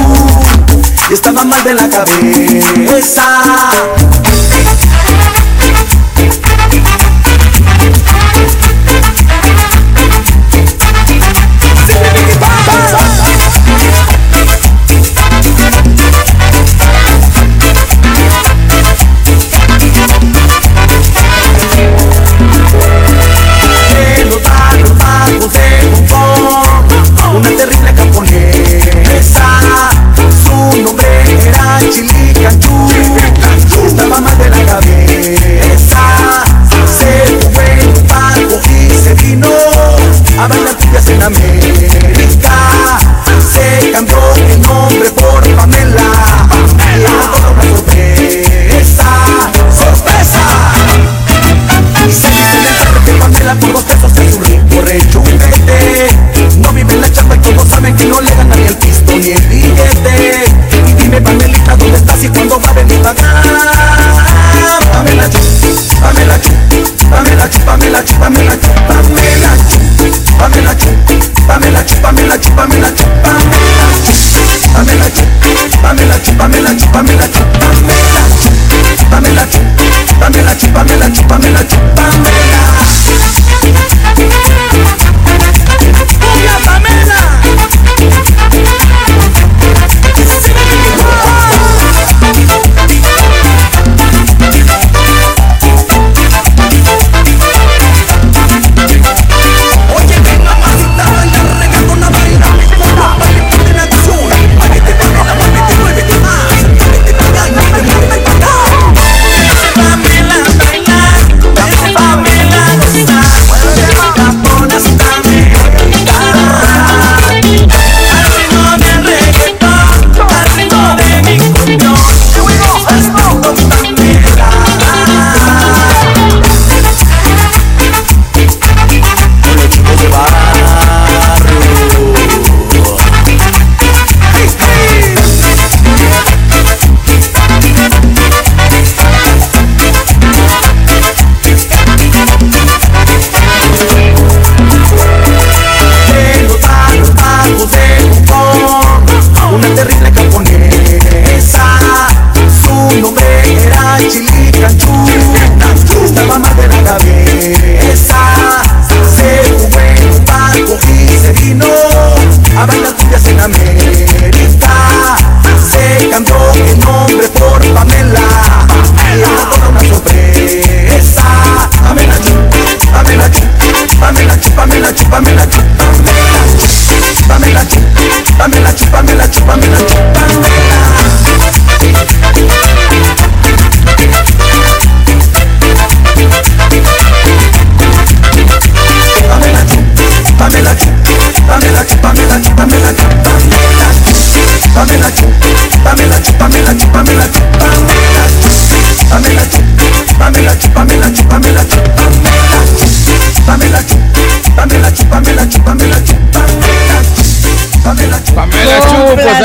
y estaba mal de la cabeza. Sing the. América se cambió el nombre por Pamela. Pamela. Una sorpresa, sorpresa. Y sé que se le sabe que Pamela por dos pesos es un rico recho juguete. No vive en la chamba y todos saben que no le gana ni el pisto ni el billete. Y dime Pamelita, ¿dónde estás y cuándo va a venir para acá? Pamela chup, Pamela chup, Pamela chup, Pamela chup, Pamela mina chupa mina chupa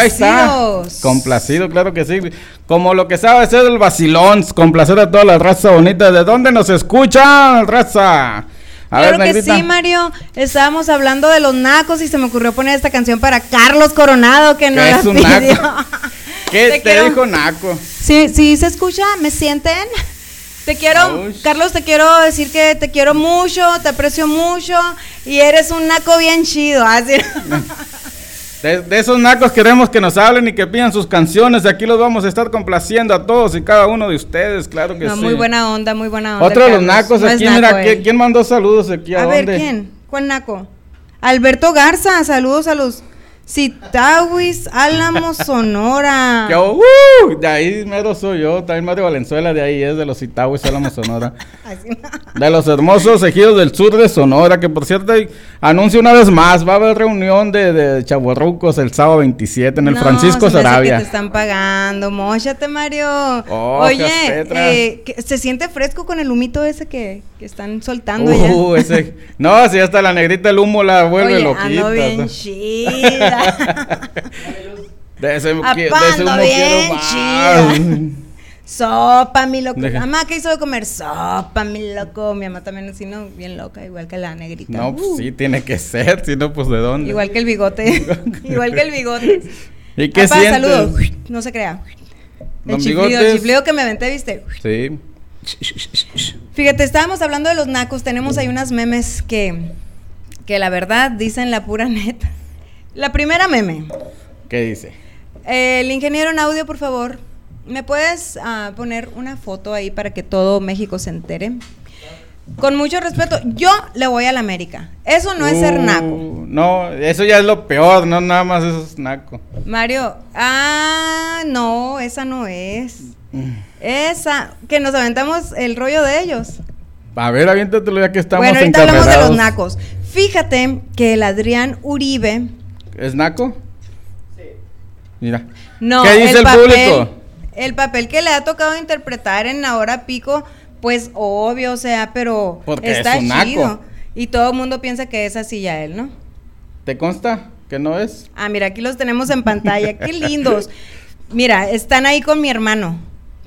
ahí está. Complacido, claro que sí. Como lo que sabe hacer el vacilón, complacer a toda la raza bonita. ¿De dónde nos escuchan, raza? A claro ver, que sí, Mario. Estábamos hablando de los nacos y se me ocurrió poner esta canción para Carlos Coronado que ¿Qué la es un pidió. naco? ¿Qué te, quiero- dijo Naco? Sí, sí, se escucha, ¿me sienten? Te quiero. Carlos, te quiero decir que te quiero mucho, te aprecio mucho y eres un naco bien chido. Así. De, de esos nacos queremos que nos hablen y que pidan sus canciones. Aquí los vamos a estar complaciendo a todos y cada uno de ustedes, claro que No, sí. muy buena onda, muy buena onda. Otro de los nacos No aquí, naco mira, él. ¿quién, mandó saludos aquí? ¿A, A ver, dónde? ¿quién? ¿Cuál naco? Alberto Garza, saludos a los Citawis, Álamo, Sonora. Que, ¡uh! de ahí mero soy yo, también Mario Valenzuela, de ahí es de los Itagües, Álamo, Sonora. Así. De los hermosos ejidos del sur de Sonora, que por cierto, hay- anuncio una vez más, va a haber reunión de, de chavorrucos el sábado 27 en el No, Francisco se me hace Sarabia. que te están pagando, mochate Mario. Oh, Oye, eh, se siente fresco con el humito ese que, que están soltando Uh, ya. ese. No, si hasta la negrita el humo la vuelve Oye, loquita. ando bien chida. De ese, de ese humo bien quiero chida. Sopa, mi loco. Deja. Mamá, ¿qué hizo de comer? Sopa, mi loco. Mi mamá también así, ¿no? Bien loca, igual que la negrita. No, pues Uh, sí, tiene que ser, si no, pues de dónde. Igual que el bigote. igual que el bigote. ¿Y qué Papá, sientes? saludos. No se crea. El chiflido, el chiflido que me aventé, ¿viste? Sí. Fíjate, estábamos hablando de los nacos. Tenemos ahí unas memes que, que la verdad dicen la pura neta. La primera meme. ¿Qué dice? El ingeniero en audio, por favor. ¿Me puedes ah, poner una foto ahí para que todo México se entere? Con mucho respeto, yo le voy a la América. Eso no es ser Uh, naco. No, eso ya es lo peor, no nada más eso es naco. Mario, ah, no, esa no es. Esa, que nos aventamos el rollo de ellos. A ver, aviéntatelo ya que estamos bueno, ahorita hablamos de los nacos. Fíjate que el Adrián Uribe, ¿Es naco? Sí. Mira. no, ¿Qué dice el, público? El papel que le ha tocado interpretar en la hora pico, pues obvio, o sea, pero Porque está es un naco. chido. Y todo el mundo piensa que es así ya él, ¿no? ¿Te consta que no es? Ah, mira, aquí los tenemos en pantalla, qué lindos. Mira, están ahí con mi hermano,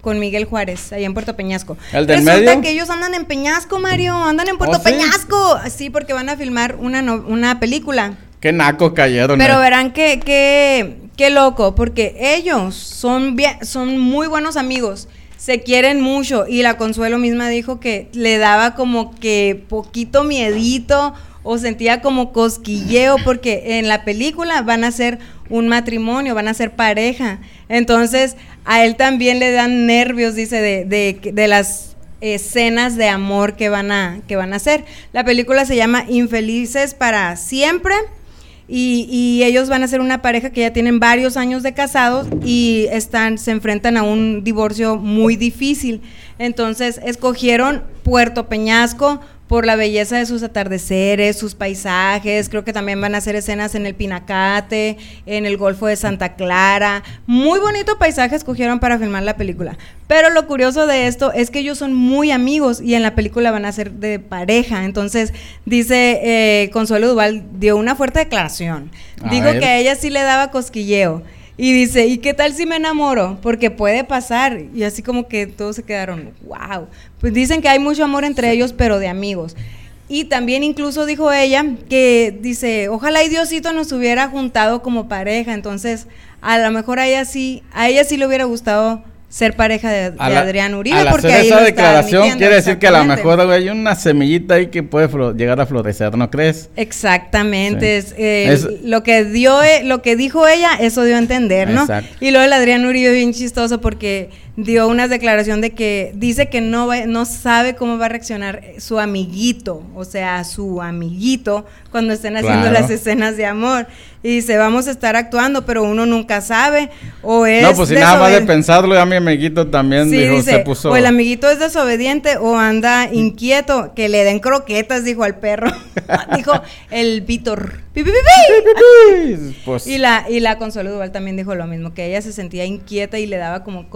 con Miguel Juárez, ahí en Puerto Peñasco. ¿El del Resulta medio? que ellos andan en Peñasco, Mario, andan en Puerto ¿Oh, sí? Peñasco. Sí, porque van a filmar una, no- una película. Qué naco cayeron. Pero eh. verán que, que, qué loco, porque ellos son, son muy buenos amigos, se quieren mucho y la Consuelo misma dijo que le daba como que poquito miedito o sentía como cosquilleo porque en la película van a ser un matrimonio, van a ser pareja. Entonces a él también le dan nervios, dice, de, de, de las escenas de amor que van a que van a hacer. La película se llama Infelices para siempre y, y ellos van a ser una pareja que ya tienen varios años de casados y están se enfrentan a un divorcio muy difícil. Entonces escogieron Puerto Peñasco por la belleza de sus atardeceres, sus paisajes, creo que también van a hacer escenas en el Pinacate, en el Golfo de Santa Clara. Muy bonito paisaje escogieron para filmar la película. Pero lo curioso de esto es que ellos son muy amigos y en la película van a ser de pareja. Entonces, dice eh, Consuelo Duval, dio una fuerte declaración. A ver. que a ella sí le daba cosquilleo. Y dice, ¿y qué tal si me enamoro? Porque puede pasar. Y así como que todos se quedaron, wow. Pues dicen que hay mucho amor entre ellos, pero de amigos. Y también incluso dijo ella que dice, ojalá y Diosito nos hubiera juntado como pareja. Entonces, a lo mejor a ella sí, a ella sí le hubiera gustado ser pareja de, de Adrián Uribe. al porque hacer ahí esa declaración quiere decir que a lo mejor hay una semillita ahí que puede llegar a florecer, ¿no crees? Exactamente, Sí. es, eh, Es- lo que dio, eh, lo que dijo ella, eso dio a entender, ¿no? Exacto. Y luego el Adrián Uribe bien chistoso porque dio una declaración de que dice que no va- no sabe cómo va a reaccionar su amiguito, o sea, su amiguito cuando estén haciendo Claro. las escenas de amor. Y dice, vamos a estar actuando, pero uno nunca sabe o es No, pues si nada más de pensarlo, ya mi amiguito también Sí, dijo, dice, se puso. o el amiguito es desobediente o anda inquieto, que le den croquetas, dijo al perro. dijo el Víctor. Pues, Y la, y la Consuelo Duval también dijo lo mismo, que ella se sentía inquieta y le daba como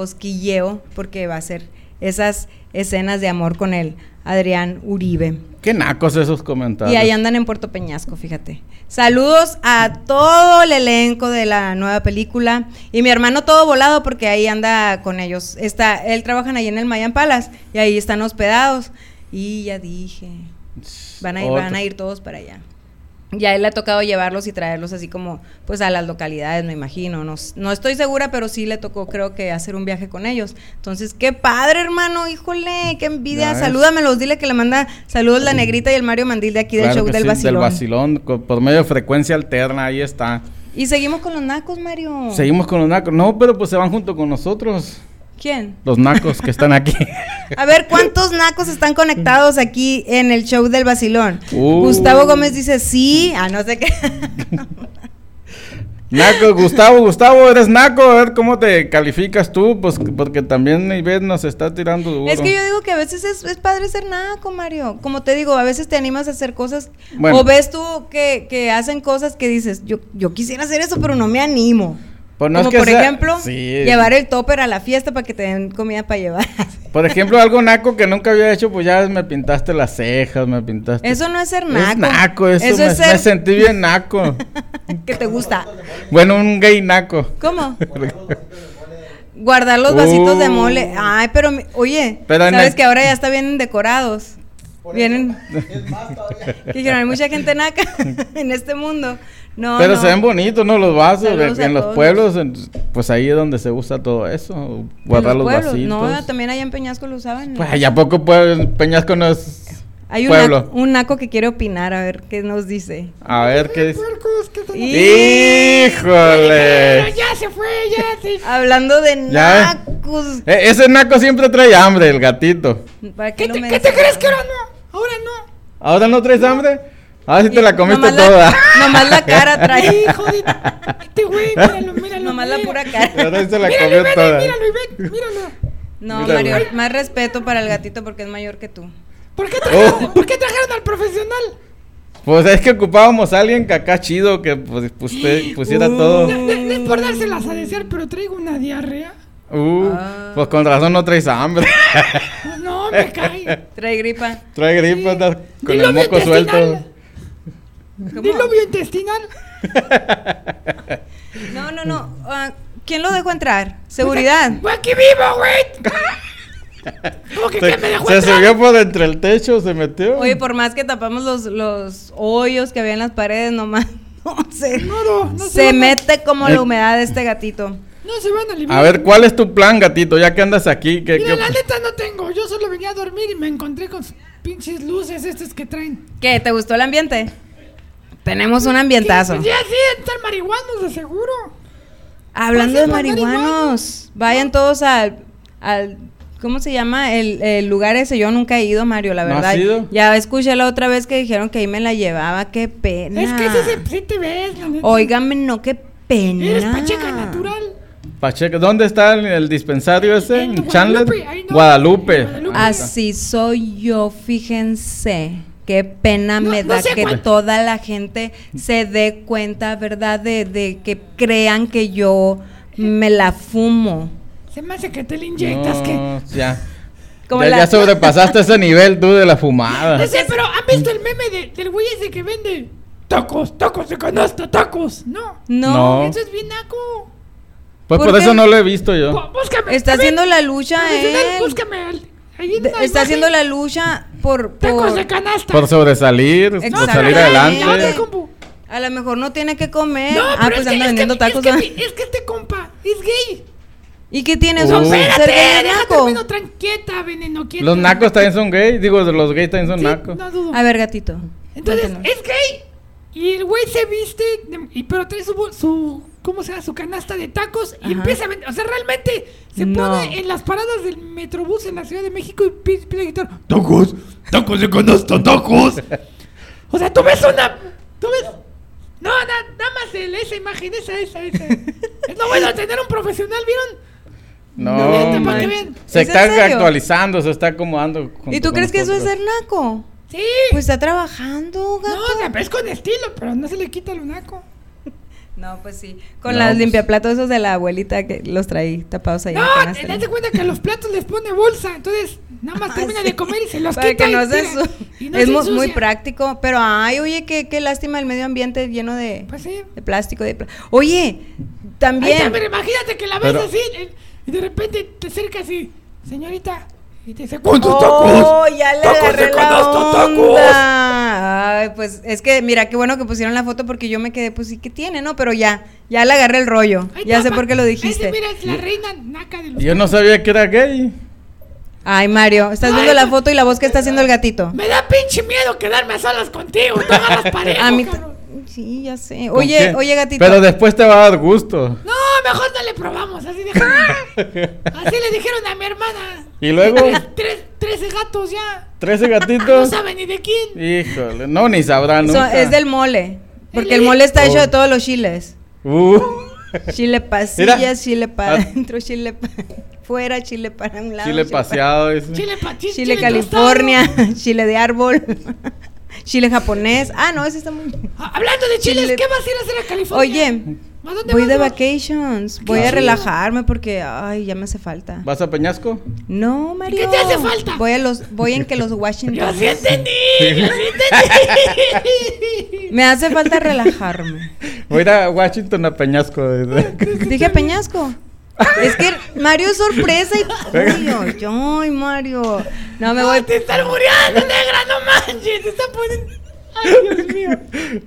porque va a hacer esas escenas de amor con el Adrián Uribe. Qué nacos esos comentarios. Y ahí andan en Puerto Peñasco, fíjate. Saludos a todo el elenco de la nueva película. Y mi hermano todo volado porque ahí anda con ellos. Está, él trabaja ahí en el Mayan Palace y ahí están hospedados. Y ya dije, van a ir, van a ir todos para allá. Ya él le ha tocado llevarlos y traerlos así como pues a las localidades, me imagino. No, no estoy segura, pero sí le tocó creo que hacer un viaje con ellos. Entonces, qué padre, hermano, híjole, qué envidia. Salúdamelos, dile que le manda saludos la negrita y el Mario Mandil de aquí del Claro show del sí, vacilón. Del vacilón, por medio de frecuencia alterna, ahí está. Y seguimos con los nacos, Mario. Seguimos con los nacos. No, pero pues se van junto con nosotros. ¿Quién? Los nacos que están aquí. A ver, ¿cuántos nacos están conectados aquí en el show del vacilón? Uh. Gustavo Gómez dice sí. Ah, no sé qué. Naco, Gustavo, Gustavo, eres naco. A ver cómo te calificas tú. Pues porque también Ivette nos está tirando duro. Es que yo digo que a veces es, es padre ser naco, Mario. Como te digo, a veces te animas a hacer cosas. Bueno. O ves tú que, que hacen cosas que dices, yo, yo quisiera hacer eso, pero no me animo. Pues no es Como que por sea- ejemplo, Sí. llevar el topper a la fiesta para que te den comida para llevar. Por ejemplo, algo naco que nunca había hecho, pues ya me pintaste las cejas, me pintaste. Eso no es ser Es naco. naco, eso, Eso me, es ser- me sentí bien naco. que te gusta. bueno, un gay naco. ¿Cómo? Guardar los vasitos de Uh. mole. Ay, pero mi- oye, Pero sabes el- que ahora ya está bien decorados. Vienen. Que dijeron, hay mucha gente naca en este mundo. No, Pero no. se ven bonitos, ¿no? Los vasos. Saludos en los todos. pueblos, en- pues ahí es donde se usa todo eso. Guardar los, pueblos. vasitos. No, también allá en Peñasco lo usaban. Pues allá poco puede, Peñasco no es Hay un pueblo. un naco que quiere opinar, a ver qué nos dice. A ver qué dice. ¡Híjole! Ya se fue, ya se Hablando de Ya. nacos. E- ese naco siempre trae hambre, el gatito. ¿Para qué, ¿Qué lo te, ¿Qué te crees que ahora no? Ahora no. ¿Ahora no traes hambre? Ahora sí te la comiste Nomás la- toda. nomás la cara trae. Hijo de... Este güey, míralo, míralo. Nomás la pura cara. Ahora sí se la Míralo, comió toda. míralo, Ivette, míralo. No, Mario, más respeto para el gatito porque es mayor que tú. ¿Por qué trajeron, Oh. ¿por qué trajeron al profesional? Pues es que ocupábamos a alguien que acá chido que pues, pues, te- pusiera Uh. todo. No, no- no es por dárselas a desear, pero traigo una diarrea. Uh, Ah. Pues con razón no traes hambre. No, me cae. Trae gripa. Trae gripa, andas con el moco suelto. Diluvio intestinal. No, no, no. Ah, ¿Quién lo dejó entrar? Seguridad. Güey, aquí vivo, güey. ¿Cómo que Se, quién me dejó se entrar? subió por entre el techo, se metió. Oye, por más que tapamos los, los hoyos que había en las paredes, nomás no se, No, no, no se se mete como Eh. la humedad de este gatito. No se van a liberar. A ver, ¿cuál es tu plan, gatito? Ya que andas aquí, ¿qué, Mira, qué- la neta no tengo. Yo solo venía a dormir y me encontré con pinches luces estas que traen. ¿Qué? ¿Te gustó el ambiente? Tenemos un ambientazo. Pues ya sí, están marihuanos de seguro. Hablando de los marihuanos, vayan todos al, al ¿cómo se llama? El, el lugar ese, yo nunca he ido, Mario, la ¿No verdad. has ido? Ya escuché la otra vez que dijeron que ahí me la llevaba, qué pena. Es que ese se- sí te ves. Óigame, no, qué pena. Eres pacheca natural. Pacheco, ¿dónde está el, el dispensario ese? En ¿En Chandler? Guadalupe, ahí no. Guadalupe. Guadalupe. Así soy yo, fíjense. Qué pena No- me no da sé que cuál- toda la gente se dé cuenta, ¿verdad? De, de que crean que yo me la fumo. Se me hace que te le inyectas. que... Ya. Como ya, la- ya sobrepasaste ese nivel tú de la fumada. No sé, pero ¿han visto el meme de- del güey ese que vende tacos, tacos de canasta, tacos? No. No, No. Eso es bien naco. Pues ¿Por eso no lo he visto yo. Bú- Búscame. está haciendo la lucha él. Búscame. al- De- está haciendo la lucha por, Tacos por- de canasta. Por sobresalir, por salir adelante. a lo mejor no tiene que comer. No, ah, pero pues es, que, anda es, vendiendo que, tacos. es, que, es que este compa es gay. ¿Y qué tiene Uh. eso? Espérate, Ser gay es deja naco. termino tranquieta, veneno quieta. Los nacos también son gays. Digo, los gays también son Sí, nacos. no dudo. A ver, gatito. Entonces, cuéntanos. es gay. Y el güey se viste, de- y, pero trae su, su, ¿cómo se llama? Su canasta de tacos y Ajá. empieza a vender. O sea, realmente se No. pone en las paradas del Metrobús en la Ciudad de México y pi- pide a gritar, ¡Tacos! ¡Tacos de canasta, tacos! o sea, tú ves una... Tú ves... No, na- nada más el- esa imagen, esa, esa, esa. es lo bueno tener un profesional, ¿vieron? No, man. se ¿Es en está actualizando, se está acomodando. ¿Y tú con crees que eso es ser naco? Sí. Pues está trabajando, gato. no, o sea, es con estilo, pero no se le quita lo naco. No, pues sí. Con No, las pues- limpiaplatos esos de la abuelita que los traí tapados ahí. No, te das cuenta que a los platos les pone bolsa, entonces nada más Ah, termina sí. de comer y se los Para quita que y no se tira, su- y no es se muy, práctico. Pero, ay, oye, qué, qué lástima el medio ambiente lleno de, Pues sí. de plástico. De pla- oye, también. está, pero imagínate que la ves Pero- así eh, y de repente te acercas y, señorita, y te dice, ¿cuántos tacos? Oh, ya le ¡Tacos de agarré la tacos! onda. Ay, pues es que mira, qué bueno que pusieron la foto porque yo me quedé, pues sí que tiene, ¿no? Pero ya, ya le agarré el rollo. Ya sé por qué lo dijiste. se mira, es la reina naca de los Yo no sabía que era gay. Ay, Mario, estás viendo la foto y la voz que está haciendo el gatito. Me da pinche miedo quedarme a solas contigo, tú agarras parejo, A mí t- cabrón. Sí, ya sé. ¿Con Oye, oye, gatito. Pero después te va a dar gusto. No, mejor no le probamos, así déjame. Así le dijeron a mi hermana. Y luego, Tres, trece gatos ya. 13 No gatitos. saben ni de quién. Híjole, no, ni sabrá So- nunca. es del mole. Porque El- el mole está hecho Oh. de todos los chiles. Uh. Chile pasillas, Mira. chile para Ah. adentro, chile para fuera, chile para un lado. Chile pa- paseado. Chile pa' chi- Chile, tostado. California, chile de árbol, chile japonés. Ah, no, ese está muy. Hablando de chiles, Chile- ¿qué vas a ir a hacer a California? Oye, ¿A dónde voy vas, de vos? vacations. Voy a relajarme porque, ay, ya me hace falta. ¿Vas a Peñasco? No, Mario. qué te hace falta? Voy a los, voy en que los Washington. Yo sí entendí, yo sí entendí. Me hace falta relajarme. Voy a ir a Washington a Peñasco. Dije Peñasco. Es que Mario es sorpresa y. Ay, ay, ay, Mario. No me voy. Te están muriendo, negra, no manches. Te están poniendo. Ay, Dios mío.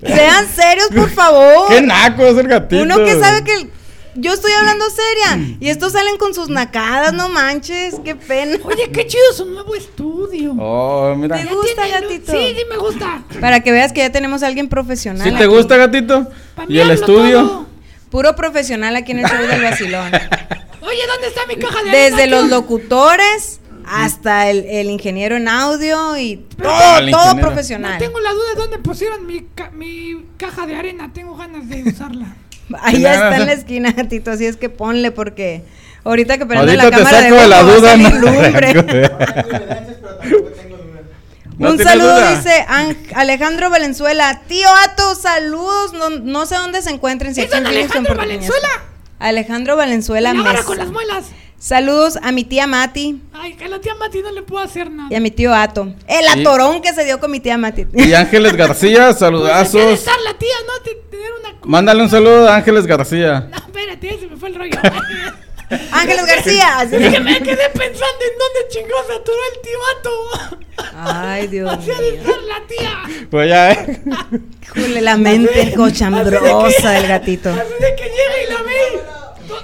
Sean serios, por favor. ¡Qué naco es el gatito! Uno que sabe que yo estoy hablando seria y estos salen con sus nacadas, no manches, qué pena. Oye, qué chido su nuevo estudio. Oh, mira. ¿Te gusta, gatito? Sí, sí me gusta. Para que veas que ya tenemos a alguien profesional. ¿Sí te aquí. gusta, gatito? ¿Y el estudio? todo. Puro profesional aquí en el show del vacilón. Oye, ¿dónde está mi caja de Desde los locutores hasta el, el ingeniero en audio y todo, todo ingeniero. No profesional. tengo la duda de dónde pusieron mi, ca- mi caja de arena. Tengo ganas de usarla. Ahí está en la esquina, gatito, así es que ponle porque ahorita que Ahorita la te cámara de saco de la foto va a duda. no lumbre. No Un saludo, duda. dice An- Alejandro Valenzuela. Tío Ato, saludos. No, no sé dónde se encuentren. Si ¿Es don Alejandro. Valenzuela? Alejandro Valenzuela Y ahora con las muelas. Saludos a mi tía Mati Ay, que a la tía Mati no le puedo hacer nada. y a mi tío Ato. El Sí. atorón que se dio con mi tía Mati. Y Ángeles García, Pues, saludazos. estar la tía, ¿no? Tener una... Mándale un saludo a Ángeles García. No, espérate, se me fue el rollo. Ángeles García. Es que me quedé pensando en dónde chingó se atoró el tío Vato. Ay, Dios Así ha de mío. estar la tía. Pues ya, ¿eh? Híjole, la mente cochambrosa del gatito. Así de que llega y la ve.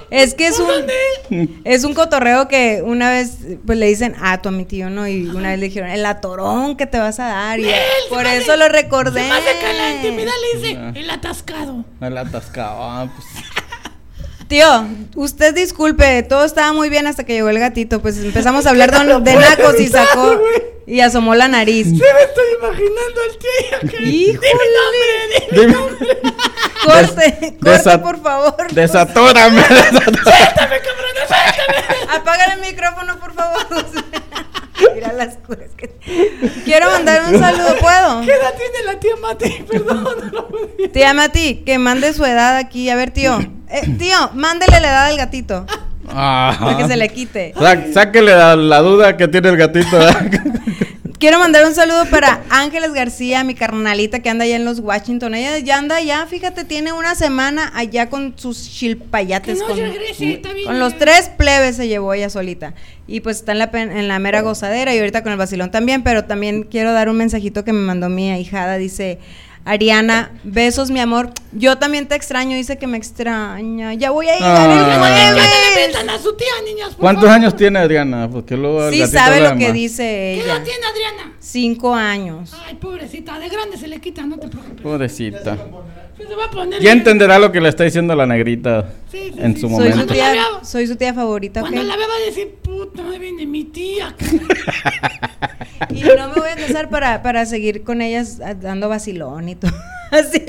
Es que es ¿Por un es un cotorreo que una vez pues le dicen Ato a mi tío, ¿no? Y una vez le dijeron, el atorón que te vas a dar. Y por hace- eso lo recordé. Se me hace que en la intimidad le dice Ah. el atascado. Me la atascaba. ah, pues. Tío, usted disculpe, todo estaba muy bien hasta que llegó el gatito. Pues empezamos a hablar de, de nacos y sacó y asomó la nariz. Sí me estoy imaginando al tío. que- Híjole. Dime nombre, dime. Dime- Corte, corte, desa- por favor. Desatórame. Suéltame, cabrón, suéltame. Apaga el micrófono, por favor. Mira las cosas que... Quiero mandar un saludo, ¿puedo? ¿Qué edad tiene la tía Mati? Perdón, no lo puedo decir. Tía Mati, que mande su edad aquí. A ver, tío. Eh, tío, mándele la edad al gatito. Para que se le quite. Sá- sáquele la, la duda que tiene el gatito. Quiero mandar un saludo para Ángeles García, mi carnalita que anda allá en los Washington. Ella ya anda allá, fíjate, tiene una semana allá con sus chilpayates. Que no con, regrese, está bien. con los tres plebes se llevó ella solita. Y pues está en la, pen- en la mera gozadera y ahorita con el vacilón también. Pero también quiero dar un mensajito que me mandó mi ahijada. Dice, Ariana, besos mi amor. Yo también te extraño, dice que me extraña. Ya voy a llegar el Ah. Ya no le jueves. metan a su tía, niñas. por ¿Cuántos favor. años tiene Adriana? Porque luego el Sí sabe lo que dice ¿Qué ella. edad tiene Adriana? Cinco años. Ay, pobrecita, de grande se le quita, no te preocupes. Pobrecita. Pues se va a poner. Ya entenderá lo que le está diciendo la negrita Sí, sí, en sí. su Soy su, momento. Cuando la tía, soy su tía favorita. Cuando la vea va a decir, puta, me viene mi tía. Y no me voy a casar para, para seguir con ellas dando vacilón y todo. Así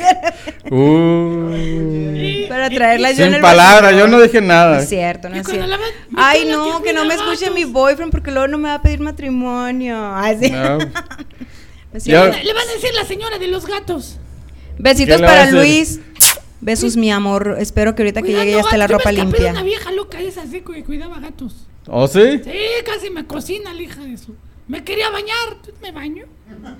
Uh, para traerlas yo en sin el palabras, vacilón. yo no dije No nada. es cierto, no es cierto. la Ay, no, que que no me escuche mi boyfriend porque luego no me va a pedir matrimonio. Así. No. Yo- le van a decir la señora de los gatos. Besitos ¿Qué le va a para? Luis. Besos, mi amor. Espero que ahorita que llegue ya esté la ropa limpia. una vieja loca esa así que cuidaba gatos. ¿Oh, sí? Sí, casi me cocina la hija de su. Me quería bañar, me baño.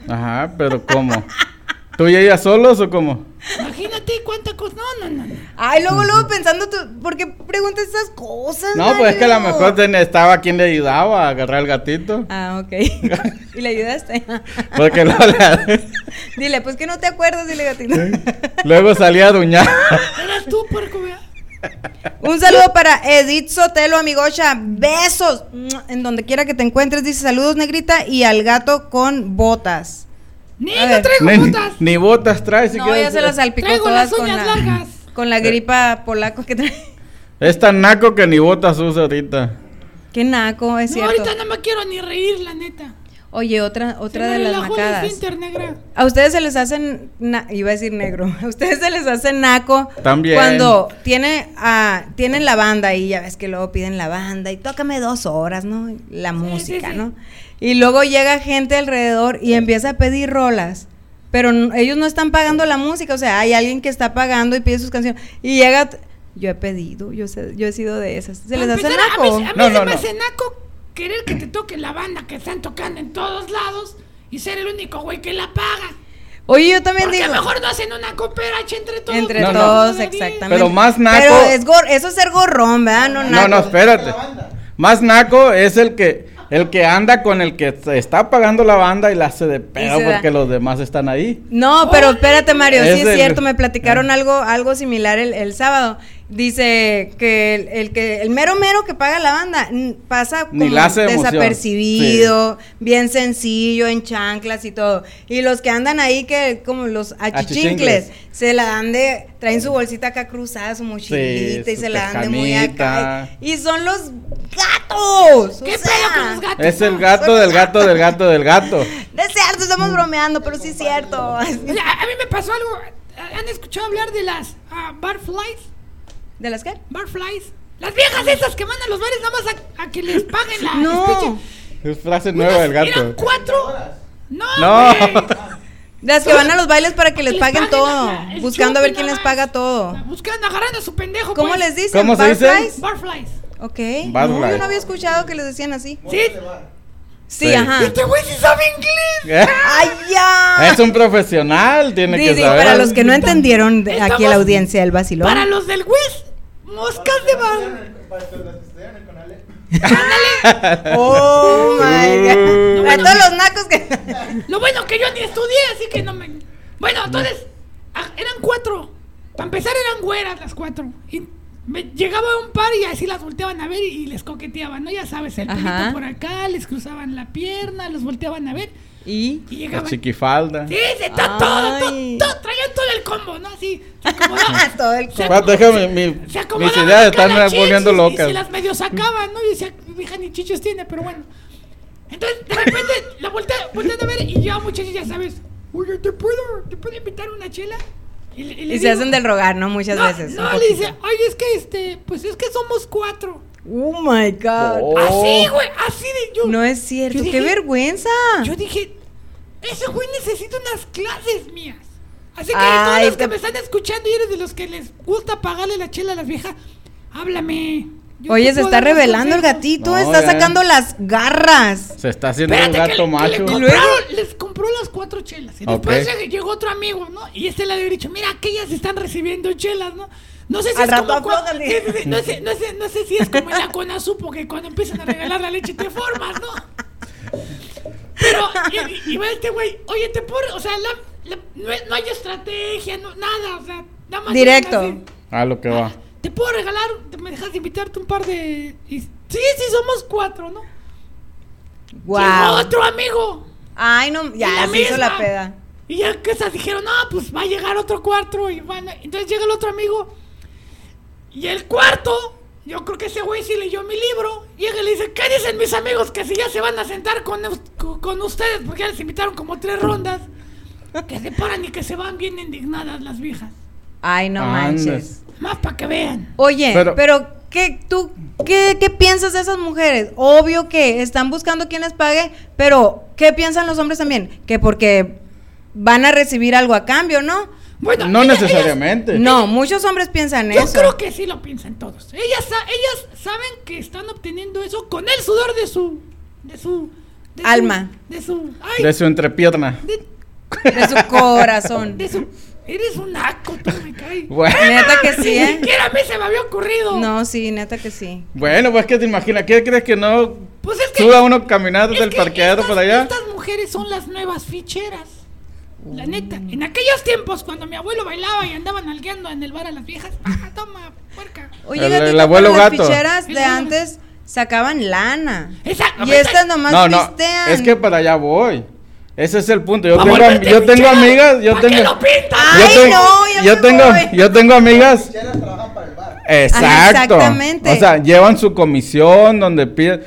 Ajá, pero ¿cómo? ¿Tú y ella solos o cómo? Imagínate cuánta cosa. No, no, no. no. Ay, luego, luego pensando tú, ¿por qué preguntas esas cosas? No, pues es que a lo mejor estaba quien le ayudaba a agarrar el gatito. Ah, ok. ¿Y le ayudaste? Porque luego, le- Dile, pues que no te acuerdas, dile gatito. luego salía a duñar. Eras tú, puerco, vea. Un saludo para Edith Sotelo, amigocha. Besos. En donde quiera que te encuentres, dice saludos, negrita. Y al gato con botas. Ni no traigo Ni, botas. ni botas trae si No, ya se las salpicó Traigo todas las con uñas la, largas. con la gripa polaco que trae. Es tan naco que ni botas usa ahorita. Qué naco, es No, cierto. ahorita no me quiero ni reír, la neta. Oye, otra, otra de las nacadas. esfínter, negra. A ustedes se les hacen, na- iba a decir negro, a ustedes se les hace naco También. cuando tiene, ah, tienen la banda y ya ves que luego piden la banda y tócame dos horas, ¿no? La música, sí. ¿no? Y luego llega gente alrededor y empieza a pedir rolas, pero ellos no están pagando la música, o sea, hay alguien que está pagando y pide sus canciones y llega, yo he pedido, yo, sé- yo he sido de esas, se les hace A naco. mí, a mí No, se no, me no. hace naco querer que te toque la banda que están tocando en todos lados y ser el único güey que la paga. Oye, yo también Porque digo. mejor no hacen una cooperacha entre todos. Entre No, todos, exactamente. Pero más naco- Pero es gor- eso es ser gorrón, ¿verdad? No, No, naco. no, espérate. Más naco es el que el que anda con el que se está pagando la banda y la hace de pedo da. porque los demás están ahí. No, pero espérate, Mario, sí Es es el- cierto, me platicaron algo, algo similar el, el sábado. Dice que el, el que el mero mero que paga la banda mm, pasa como desapercibido, bien sencillo, en chanclas y todo. Y los que andan ahí que como los achichincles, Achichincles. se la dan de, traen su bolsita acá cruzada, su mochilita Sí, y su se la dan de muy acá. Y son los gatos. ¿Qué o sea, pedo con los gatos? Es el gato del gato del gato del gato. Es cierto, estamos bromeando, pero sí es cierto. O sea, a mí me pasó algo. ¿Han escuchado hablar de las ah, barflies? ¿De las qué? Barflies. Las viejas esas que van a los bares nada más a, a que les paguen la No. pinche- Es frase nueva del Eran gato. cuatro. No. Las que van a los bailes para que les les paguen paguen todo, la- buscando a ver quién les paga todo. Buscan agarrar a su pendejo. ¿Cómo pues. les dicen? ¿Cómo se dice? ¿Barflies? Barflies. Ok. Barflies. No, yo no había escuchado que les decían así. Sí. Sí, Sí. ajá. Este güey sí sabe inglés. ¡Ay, ya! Es un profesional, tiene Sí, que sí, saber. para los que no entendieron de- aquí la audiencia del vacilón. Para los del West, moscas de bar. Oh my god. Para todos los nacos que. Lo bueno que yo ni estudié, así que no me. Bueno, entonces, eran cuatro. Para empezar, eran güeras las cuatro. Y me llegaba un par y así las volteaban a ver y, y les coqueteaban, ¿no? Ya sabes, el pelito Ajá. por acá, les cruzaban la pierna, los volteaban a ver ¿Y? y La llegaban. chiquifalda. Sí, sí, está todo, todo, todo, traían todo el combo, ¿no? Así, se acomodaban. Todo el Se Espérate, acomodaban- déjame, mi- se mis ideas están volviendo locas. Y se las medio sacaban, ¿no? Y decía, hija ni chichos tiene, pero bueno. Entonces, de repente, la voltea, voltean a ver y yo, muchachos, ya sabes, oye, ¿te puedo, ¿te puedo invitar una chela? Y, le- y le Y se hacen del rogar, ¿no? Muchas no, veces. No, le dice, oye, es que este, pues es que somos cuatro. Oh my god. Oh. Así, güey, así de yo. No es cierto. yo ¡Qué vergüenza! Yo dije, ese güey necesita unas clases mías. Así que Ay, todos los que te- me están escuchando y eres de los que les gusta pagarle la chela a las viejas, háblame. Yo Oye, se está revelando el gatito, No, está ya. sacando las garras. Se está haciendo un Espérate, gato le- que macho. le compraron- les compró las cuatro chelas. Y después llegó otro amigo, ¿no? Y este le había dicho, mira, aquellas están recibiendo chelas, ¿no? No sé si Al es como no, sé, no, sé, no sé si es como en la Conasupo que cuando empiezan a regalar la leche te formas, ¿no? Pero, y, y va este güey, oye, te puedo, o sea, la- la- no, hay- no hay estrategia, no, nada, o sea, nada más. Directo. A lo que va. Te puedo regalar, te- me dejas invitarte un par de. y- sí, sí, somos cuatro, ¿no? Llegó Wow. otro amigo. Ay, no, ya la se hizo la peda. Y ya que esas dijeron, no, pues va a llegar otro cuarto. Y van a- Entonces llega el otro amigo. Y el cuarto, yo creo que ese güey sí leyó mi libro. Llega y le dice, ¿qué dicen mis amigos? Que si ya se van a sentar con, con, ustedes, porque ya les invitaron como tres rondas. Que se paran y que se van bien indignadas las viejas. Ay, no manches. Más para que vean. Oye, pero, Pero- ¿qué, tú, qué, qué piensas de esas mujeres? Obvio que están buscando quien les pague, pero ¿qué piensan los hombres también? Que porque van a recibir algo a cambio, ¿no? Bueno, no necesariamente. No, muchos hombres piensan Yo eso. creo que sí lo piensan todos. Ellas, ellas saben que están obteniendo eso con el sudor de su. de su. de su- Alma. de su. Ay, De su entrepierna. de, De su corazón. de su. Eres un naco, tú me caes. Bueno, Neta que sí, Ni ¿eh? siquiera a mí se me había ocurrido. No, sí, neta que sí. bueno, pues que te imaginas, ¿qué crees que no Pues es que. suba uno caminando del estas- por allá? Estas mujeres son las nuevas ficheras. La neta, en aquellos tiempos cuando mi abuelo bailaba y andaban nalgueando en el bar a las viejas, ah, toma, puerca. Oye, El- el abuelo pero las gato. ficheras de antes sacaban lana. Exacto. Y estas nomás No, no, pistean. es que para allá voy. Ese es el punto. Yo tengo, yo tengo amigas, yo ¿Pa' qué tengo, lo? Ay, yo tengo, no, ya yo me tengo, voy. yo tengo amigas. Exacto. exactamente. O sea, llevan su comisión donde piden,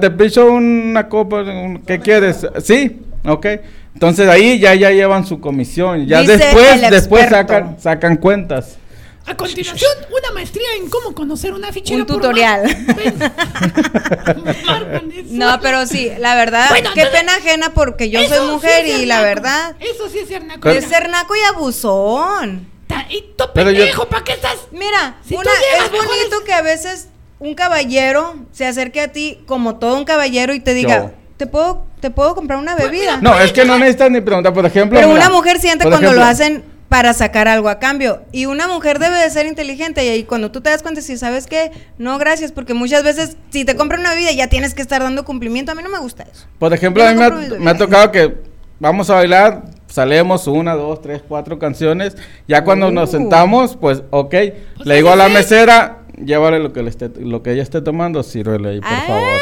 te picho una copa, un- ¿qué quieres? Sí, ok. Entonces ahí ya ya llevan su comisión. Ya Dice después después sacan sacan cuentas. A continuación, una maestría en cómo conocer una fichera. Un tutorial. No, pero sí, la verdad, Bueno, qué pena ajena porque yo soy mujer y la verdad Eso sí es ser naco. Pero- es ser naco y abusón. Y tú, pendejo, ¿para qué estás? Mira, Si una, es bonito que a veces un caballero se acerque a ti como todo un caballero y te diga, Yo. ¿Te puedo, te puedo comprar una bebida? No, es que no necesitas ni preguntar, por ejemplo. Pero mira, una mujer siente cuando lo ejemplo, hacen para sacar algo a cambio. Y una mujer debe de ser inteligente. Y ahí cuando tú te das cuenta, si sabes que no, gracias, porque muchas veces si te compran una bebida ya tienes que estar dando cumplimiento. A mí no me gusta eso. Por ejemplo, Yo a mí me ha, me tocado que vamos a bailar, salemos una, dos, tres, cuatro canciones. Ya cuando nos Uh. sentamos, pues, ok. Pues le digo a la mesera, llévale lo que, le esté, lo que ella esté tomando, sírvele ahí, por Ay. favor.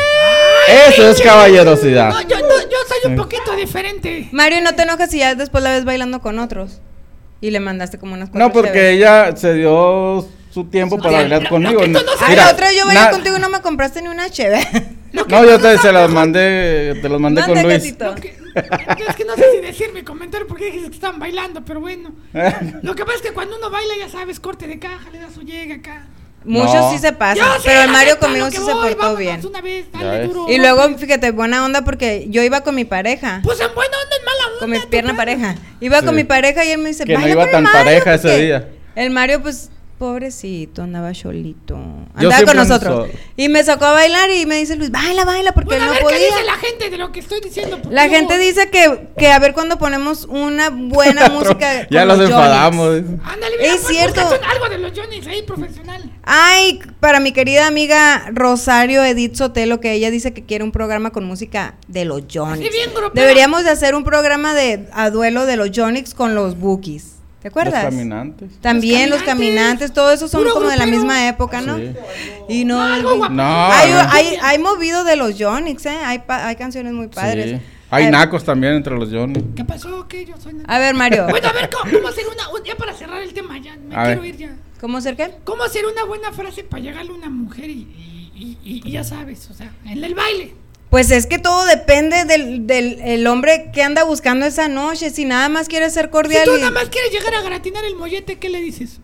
Eso es caballerosidad. No, yo, no, yo soy un poquito diferente. Mario, ¿y no te enojas si ya después la ves bailando con otros? Y le mandaste como unas No, cuatro porque cheves. ella se dio su tiempo para bailar Lo- conmigo. lo no Ay, la otra yo bailé na- contigo y no me compraste ni una cheve. Lo que No, yo te, se las mandé, te los mandé con Luis. que- es que no sé si decir mi comentario porque dijiste que estaban bailando, pero bueno. Lo que pasa es que cuando uno baila, ya sabes, corte de caja, le da su llega acá. Muchos No. sí se pasan, Yo sí, pero el la Mario neta, conmigo sí que se voy, portó bien. Una vez, duro, Y luego, fíjate, buena onda porque yo iba con mi pareja. Pues en buena onda, en mala onda. con mi pierna pareja. Iba Sí. con mi pareja y él me dice, Que no "Baila iba con el tan Mario", pareja ese día. El Mario, pues, pobrecito, andaba solito. Andaba con nosotros. Y me sacó a bailar y me dice Luis, baila, baila, porque Bueno, él a no ver qué podía. dice la gente de lo que estoy diciendo. La gente dice que, que a ver cuando ponemos una buena música. ya los los enfadamos. Ándale, mira, Es pues, cierto. Algo de los Johnny's ahí, profesional. Ay, para mi querida amiga Rosario Edith Sotelo, que ella dice que quiere un programa con música de los Johnny's. Deberíamos de hacer un programa de a duelo de los Johnny's con los Bookies. ¿Te acuerdas? Los caminantes. También los Los caminantes, caminantes, todo eso son puro como de la misma época, ¿no? Sí. Y no, Algo guapo. No, hay, no. hay, hay movido de los Johnny's, ¿eh? Hay, pa- hay canciones muy padres. Sí. Hay Eh, nacos también entre los Johnny. ¿Qué pasó? ¿Qué? Yo soy... A ver, Mario, Bueno, a ver, ¿cómo, cómo hacer una... un- Ya para cerrar el tema, ya me A quiero ver. ir ya. ¿cómo ser qué? ¿Cómo hacer una buena frase para llegarle a una mujer y, y- y- y ya sabes, o sea, en el baile? Pues es que todo depende del, del el hombre que anda buscando esa noche. Si nada más quiere ser Si cordial tú y- nada más quieres llegar a gratinar el mollete, ¿qué le dices?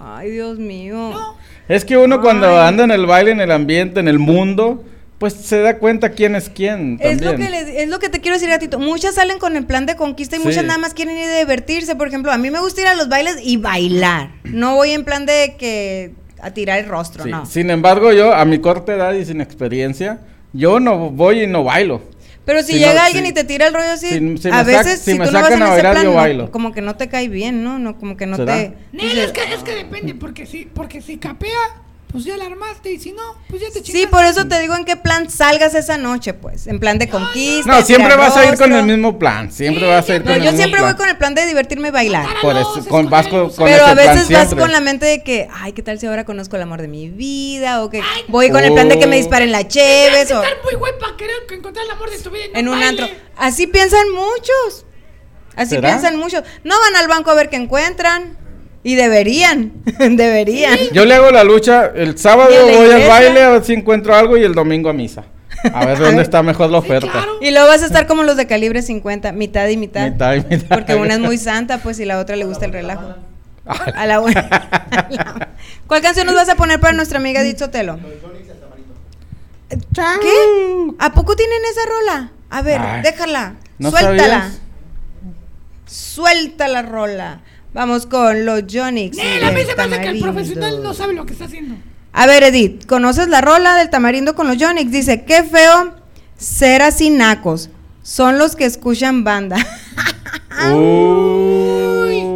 Ay, Dios mío. No. Es que uno cuando anda en el baile, en el ambiente, en el mundo, pues se da cuenta quién es quién Es lo, que le- es lo que te quiero decir, gatito. Muchas salen con el plan de conquista y Sí. muchas nada más quieren ir a divertirse. Por ejemplo, a mí me gusta ir a los bailes y bailar. No voy en plan de que a tirar el rostro, Sí. no. Sin embargo, yo a mi corta edad y sin experiencia, yo no voy y no bailo. Pero si, Si llega no, alguien si- y te tira el rollo así, si- si a veces si si, me tú no vas sacan en a ese bailar, plan, yo no, como que no te cae bien, ¿no? no como que no ¿Será? te... Nel, es que, es que depende, porque si, porque si capea, pues ya la armaste, y si no, pues ya te Sí, chingaste. por eso te digo en qué plan salgas esa noche, pues. En plan de conquista. No, siempre vas a ir con el mismo plan. Siempre Sí, vas a ir siempre. con el yo mismo siempre plan. voy con el plan de divertirme y bailar. Matar a Por los eso, con, vas con, escogeros. con Pero ese a plan veces vas siempre. con la mente de que, ay, ¿qué tal si ahora conozco el amor de mi vida? O que voy con el plan de que me Oh. disparen la cheves o estar muy güey para querer que encontrar el amor de tu vida en un baile. antro. Así piensan muchos. Así ¿Será? piensan muchos. No van al banco a ver qué encuentran. Y deberían. deberían. Yo le hago la lucha, el sábado ¿Y en la voy al baile a ver si encuentro algo y el domingo a misa. A ver dónde está mejor la oferta. claro. Y luego vas a estar como los de calibre 50, mitad y mitad. Mitad y mitad. Porque una es muy santa, pues, y la otra le gusta el relajo. A la una. a la- ¿Cuál canción nos vas a poner para nuestra amiga Edith Sotelo? ¿Qué? ¿A poco tienen esa rola? A ver, Ay, déjala. ¿no suéltala. sabías? Suelta la rola. Vamos con los Jonix. A mí se me que el profesional no sabe lo que está haciendo. A ver, Edith, ¿conoces la rola del tamarindo con los Jonix? Dice, qué feo ser así nacos. Son los que escuchan banda.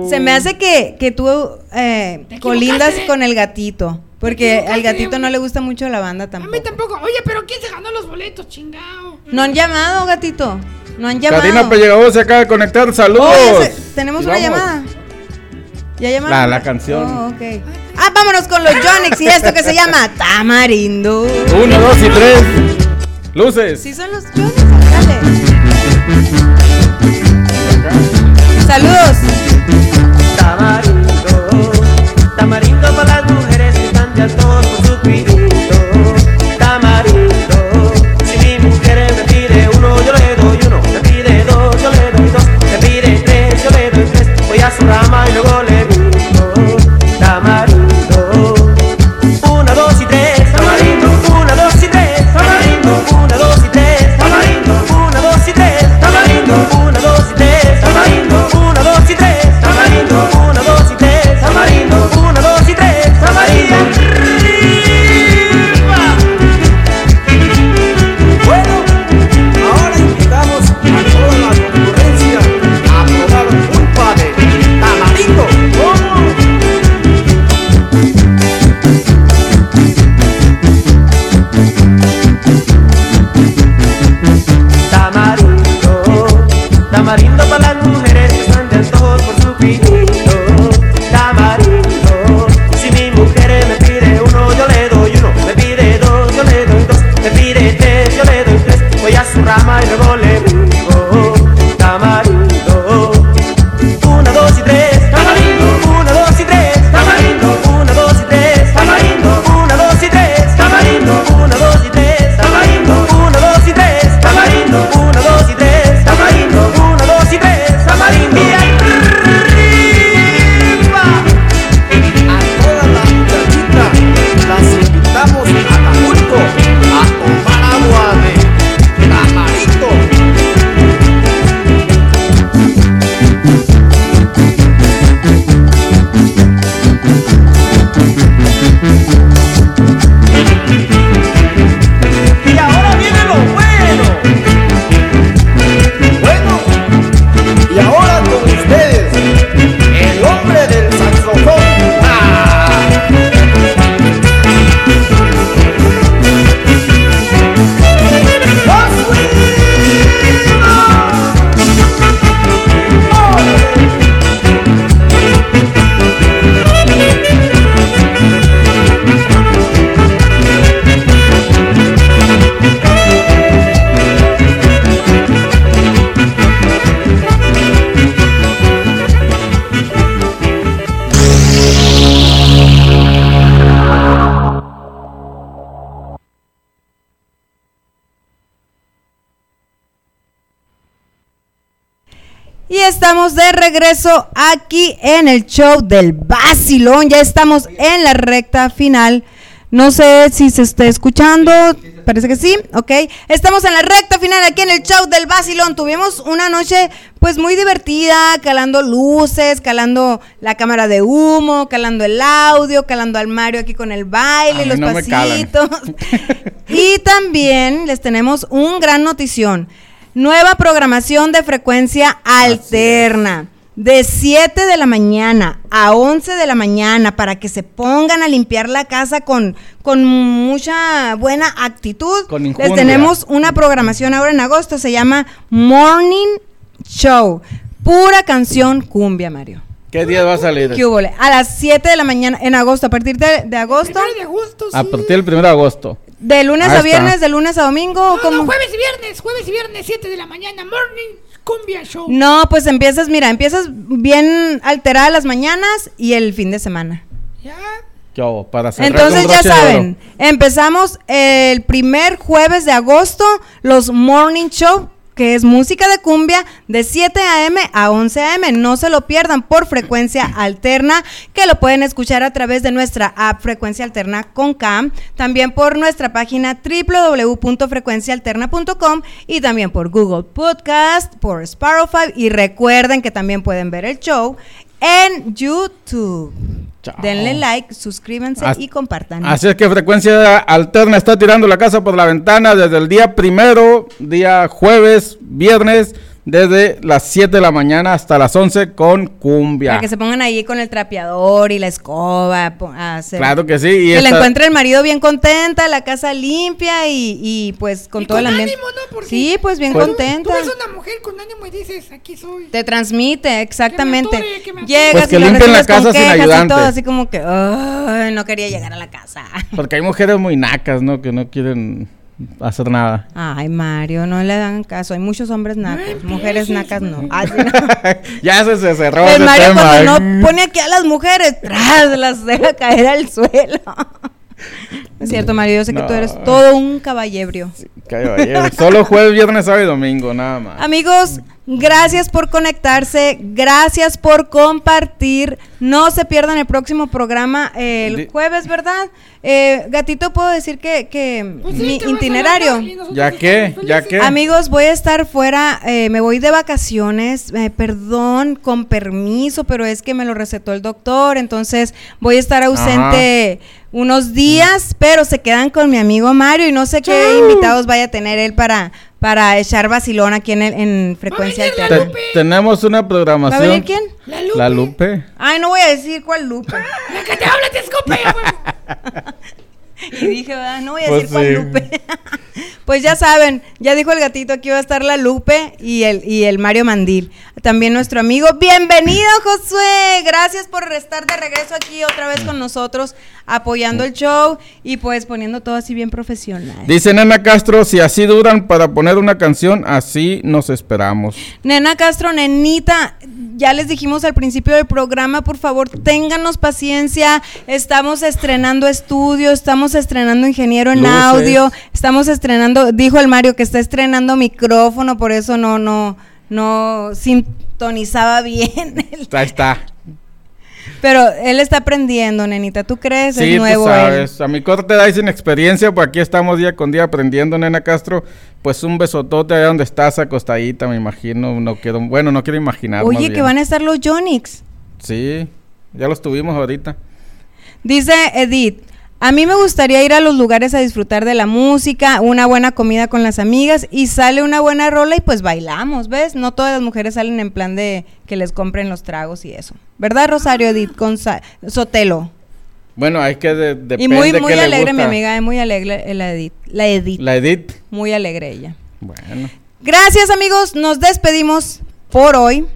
Se me hace que, que tú eh, colindas con el gatito. Porque al gatito no le gusta mucho la banda A tampoco. mí tampoco. Oye, pero ¿quién se ganó los boletos, chingao? No han llamado, gatito. No han llamado. Karina Pellegado se acaba de conectar. ¡Saludos! Se- tenemos una vamos. llamada. ¿Ya llamaron? La- la canción. Oh. Ah, vámonos con los Jonix y esto que se llama Tamarindo. Uno, dos y tres. Luces. Sí son los Jonix, dale. Saludos. Tamarindo, tamarindo para las mujeres que están de con regreso aquí en el show del Basilón. Ya estamos en la recta final. No sé si se está escuchando. Parece que sí. Ok. Estamos en la recta final aquí en el show del Basilón. Tuvimos una noche pues muy divertida, calando luces, calando la cámara de humo, calando el audio, calando al Mario aquí con el baile, los no pasitos. y también les tenemos un gran notición. Nueva programación de frecuencia alterna. De 7 de la mañana a 11 de la mañana para que se pongan a limpiar la casa con, con mucha buena actitud. Con Les tenemos una programación ahora en agosto, se llama Morning Show. Pura canción cumbia, Mario. ¿Qué día va a salir? ¿Qué hubo? A las 7 de la mañana en agosto, a partir de, de agosto, Primero de agosto, A sí. partir del 1 de agosto. de lunes Ahí a está. viernes, de lunes a domingo. No, ¿o cómo? no, jueves y viernes, jueves y viernes, 7 de la mañana, morning cumbia show. No, pues empiezas, mira, empiezas bien alterada las mañanas y el fin de semana. Ya. ¿Qué hubo? Para Entonces ya saben, empezamos el primer jueves de agosto, los morning show que es música de cumbia de 7 a.m. a 11 a.m. No se lo pierdan por frecuencia alterna, que lo pueden escuchar a través de nuestra app Frecuencia Alterna con Cam, también por nuestra página www.frecuencialterna.com y también por Google Podcast, por Spotify y recuerden que también pueden ver el show en YouTube. Chao. Denle like, suscríbanse As- y compartan. Así es que Frecuencia Alterna está tirando la casa por la ventana desde el día primero, día jueves, viernes, desde las 7 de la mañana hasta las 11 con cumbia. Para que se pongan ahí con el trapeador y la escoba a hacer- Claro que sí. Y que esta- encuentre el marido bien contenta, la casa limpia y, y, pues con Y todo con el ambiente. ánimo, ¿no? Porque sí, pues bien Pues- contenta. Tú ves una mujer con ánimo y dices, aquí soy. Te transmite, exactamente. Que me atore, que me atore. Llegas Pues que y lo limpien la casa sin quejas y ayudante. todo, así como que, "Ay, no quería llegar a la casa. Porque hay mujeres muy nacas, ¿no? Que no quieren hacer nada. Ay, Mario, no le dan caso. Hay muchos hombres nacos, mujeres nacas no. Ah, sí, no. ya se, se cerró El ese Mario tema. cuando ¿eh? no pone aquí a las mujeres, tras las deja caer al suelo. Es cierto, Mario, yo sé que tú eres todo un caballebrio. Caballero, Solo jueves, viernes, sábado y domingo, nada más. Amigos, gracias por conectarse, gracias por compartir. No se pierdan el próximo programa eh, el jueves, ¿verdad? Eh, gatito, puedo decir que, que Pues mi itinerario. ¿Ya qué? estamos ¿Ya qué? Amigos, voy a estar fuera, eh, me voy de vacaciones, eh, perdón, con permiso, pero es que me lo recetó el doctor, entonces voy a estar ausente unos días, pero se quedan con mi amigo Mario y no sé qué invitados vaya a tener él para, para echar vacilón aquí en, el- en frecuencia venir la alterna. Te- Lupe. tenemos una ¿Va a programación. venir quién? La Lupe. La Lupe. Ay, no voy a decir cuál Lupe. La que te habla te escupe. Y dije, ¿verdad? no voy a Pues decir cuál sí. Lupe. pues ya saben, ya dijo el gatito, aquí va a estar la Lupe y el, y el Mario Mandil. También nuestro amigo. Bienvenido, Josué. Gracias por estar de regreso aquí otra vez con nosotros, apoyando el show y pues poniendo todo así bien profesional. Dice Nena Castro, si así duran para poner una canción, así nos esperamos. Nena Castro, nenita, ya les dijimos al principio del programa, por favor, ténganos paciencia. Estamos estrenando estudio, estamos estrenando ingeniero en Luces. audio, estamos estrenando, dijo el Mario que está estrenando micrófono, por eso no, no, no sintonizaba bien. el- Ahí está. Pero él está aprendiendo, nenita. ¿Tú crees? Sí, es tú nuevo él. sabes. A mi corte da y sin experiencia, pues aquí estamos día con día aprendiendo, Nena Castro. Pues un besotote allá donde estás acostadita, me imagino. No quiero, bueno, no quiero imaginar. Oye, que van a estar los Jonix. Sí, ya los tuvimos ahorita. Dice Edith, a mí me gustaría ir a los lugares a disfrutar de la música, una buena comida con las amigas y sale una buena rola y pues bailamos, ¿ves? No todas las mujeres salen en plan de que les compren los tragos y eso. ¿Verdad, Rosario Edith con Sotelo? Bueno, hay que de, depende Y muy qué muy le alegre mi gusta. amiga, es muy alegre la Edith, la Edith, La Edith. muy alegre ella. Bueno. Gracias, amigos, nos despedimos por hoy.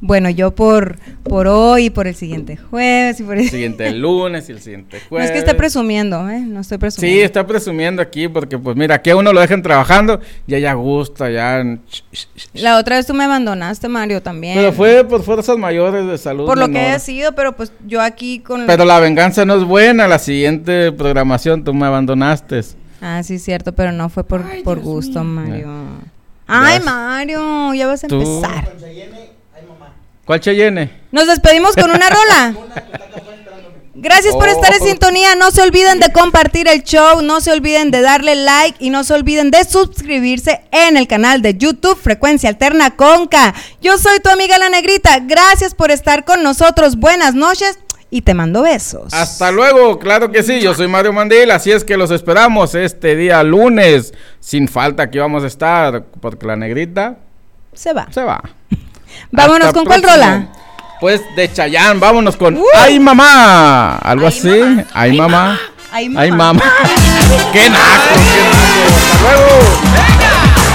Bueno, yo por por hoy, por el siguiente jueves y por el El siguiente lunes y el siguiente No jueves. es que esté presumiendo, ¿eh? No estoy presumiendo. Sí, está presumiendo aquí porque pues mira, aquí a uno lo dejan trabajando, ya ya gusta, ya... La otra vez tú me abandonaste, Mario, también. Pero fue por fuerzas mayores de salud. Por lo que menor. haya sido, pero pues yo aquí con... Pero la venganza no es buena, la siguiente programación tú me abandonaste. Ah, sí, cierto, pero no fue por, Ay, por Dios gusto, mío. Mario. Ay. Mario, ya vas a Tú. empezar. ¿Cuál Cheyenne? Nos despedimos con una rola. Gracias por estar en Oh. sintonía. No se olviden de compartir el show, no se olviden de darle like y no se olviden de suscribirse en el canal de YouTube Frecuencia Alterna Conca. Yo soy tu amiga la negrita. Gracias por estar con nosotros. Buenas noches y te mando besos. Hasta luego, claro que sí, yo soy Mario Mandil, así es que los esperamos este día lunes, sin falta aquí vamos a estar, porque la negrita Se va. se va. Vámonos Hasta con cuál rola. Pues de Chayán, vámonos con Uh. ¡Ay mamá! Algo Ay, así. mamá. ¡Ay mamá! Ay, ¡Ay mamá. mamá! ¡Qué naco! ¡Qué naco! ¡Hasta luego!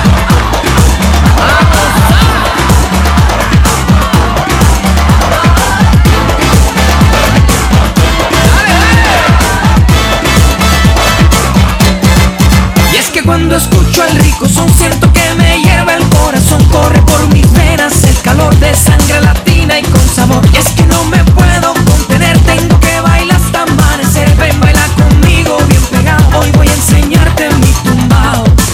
Y es que cuando escucho al rico son siento que calor de sangre latina y con sabor. Y es que no me puedo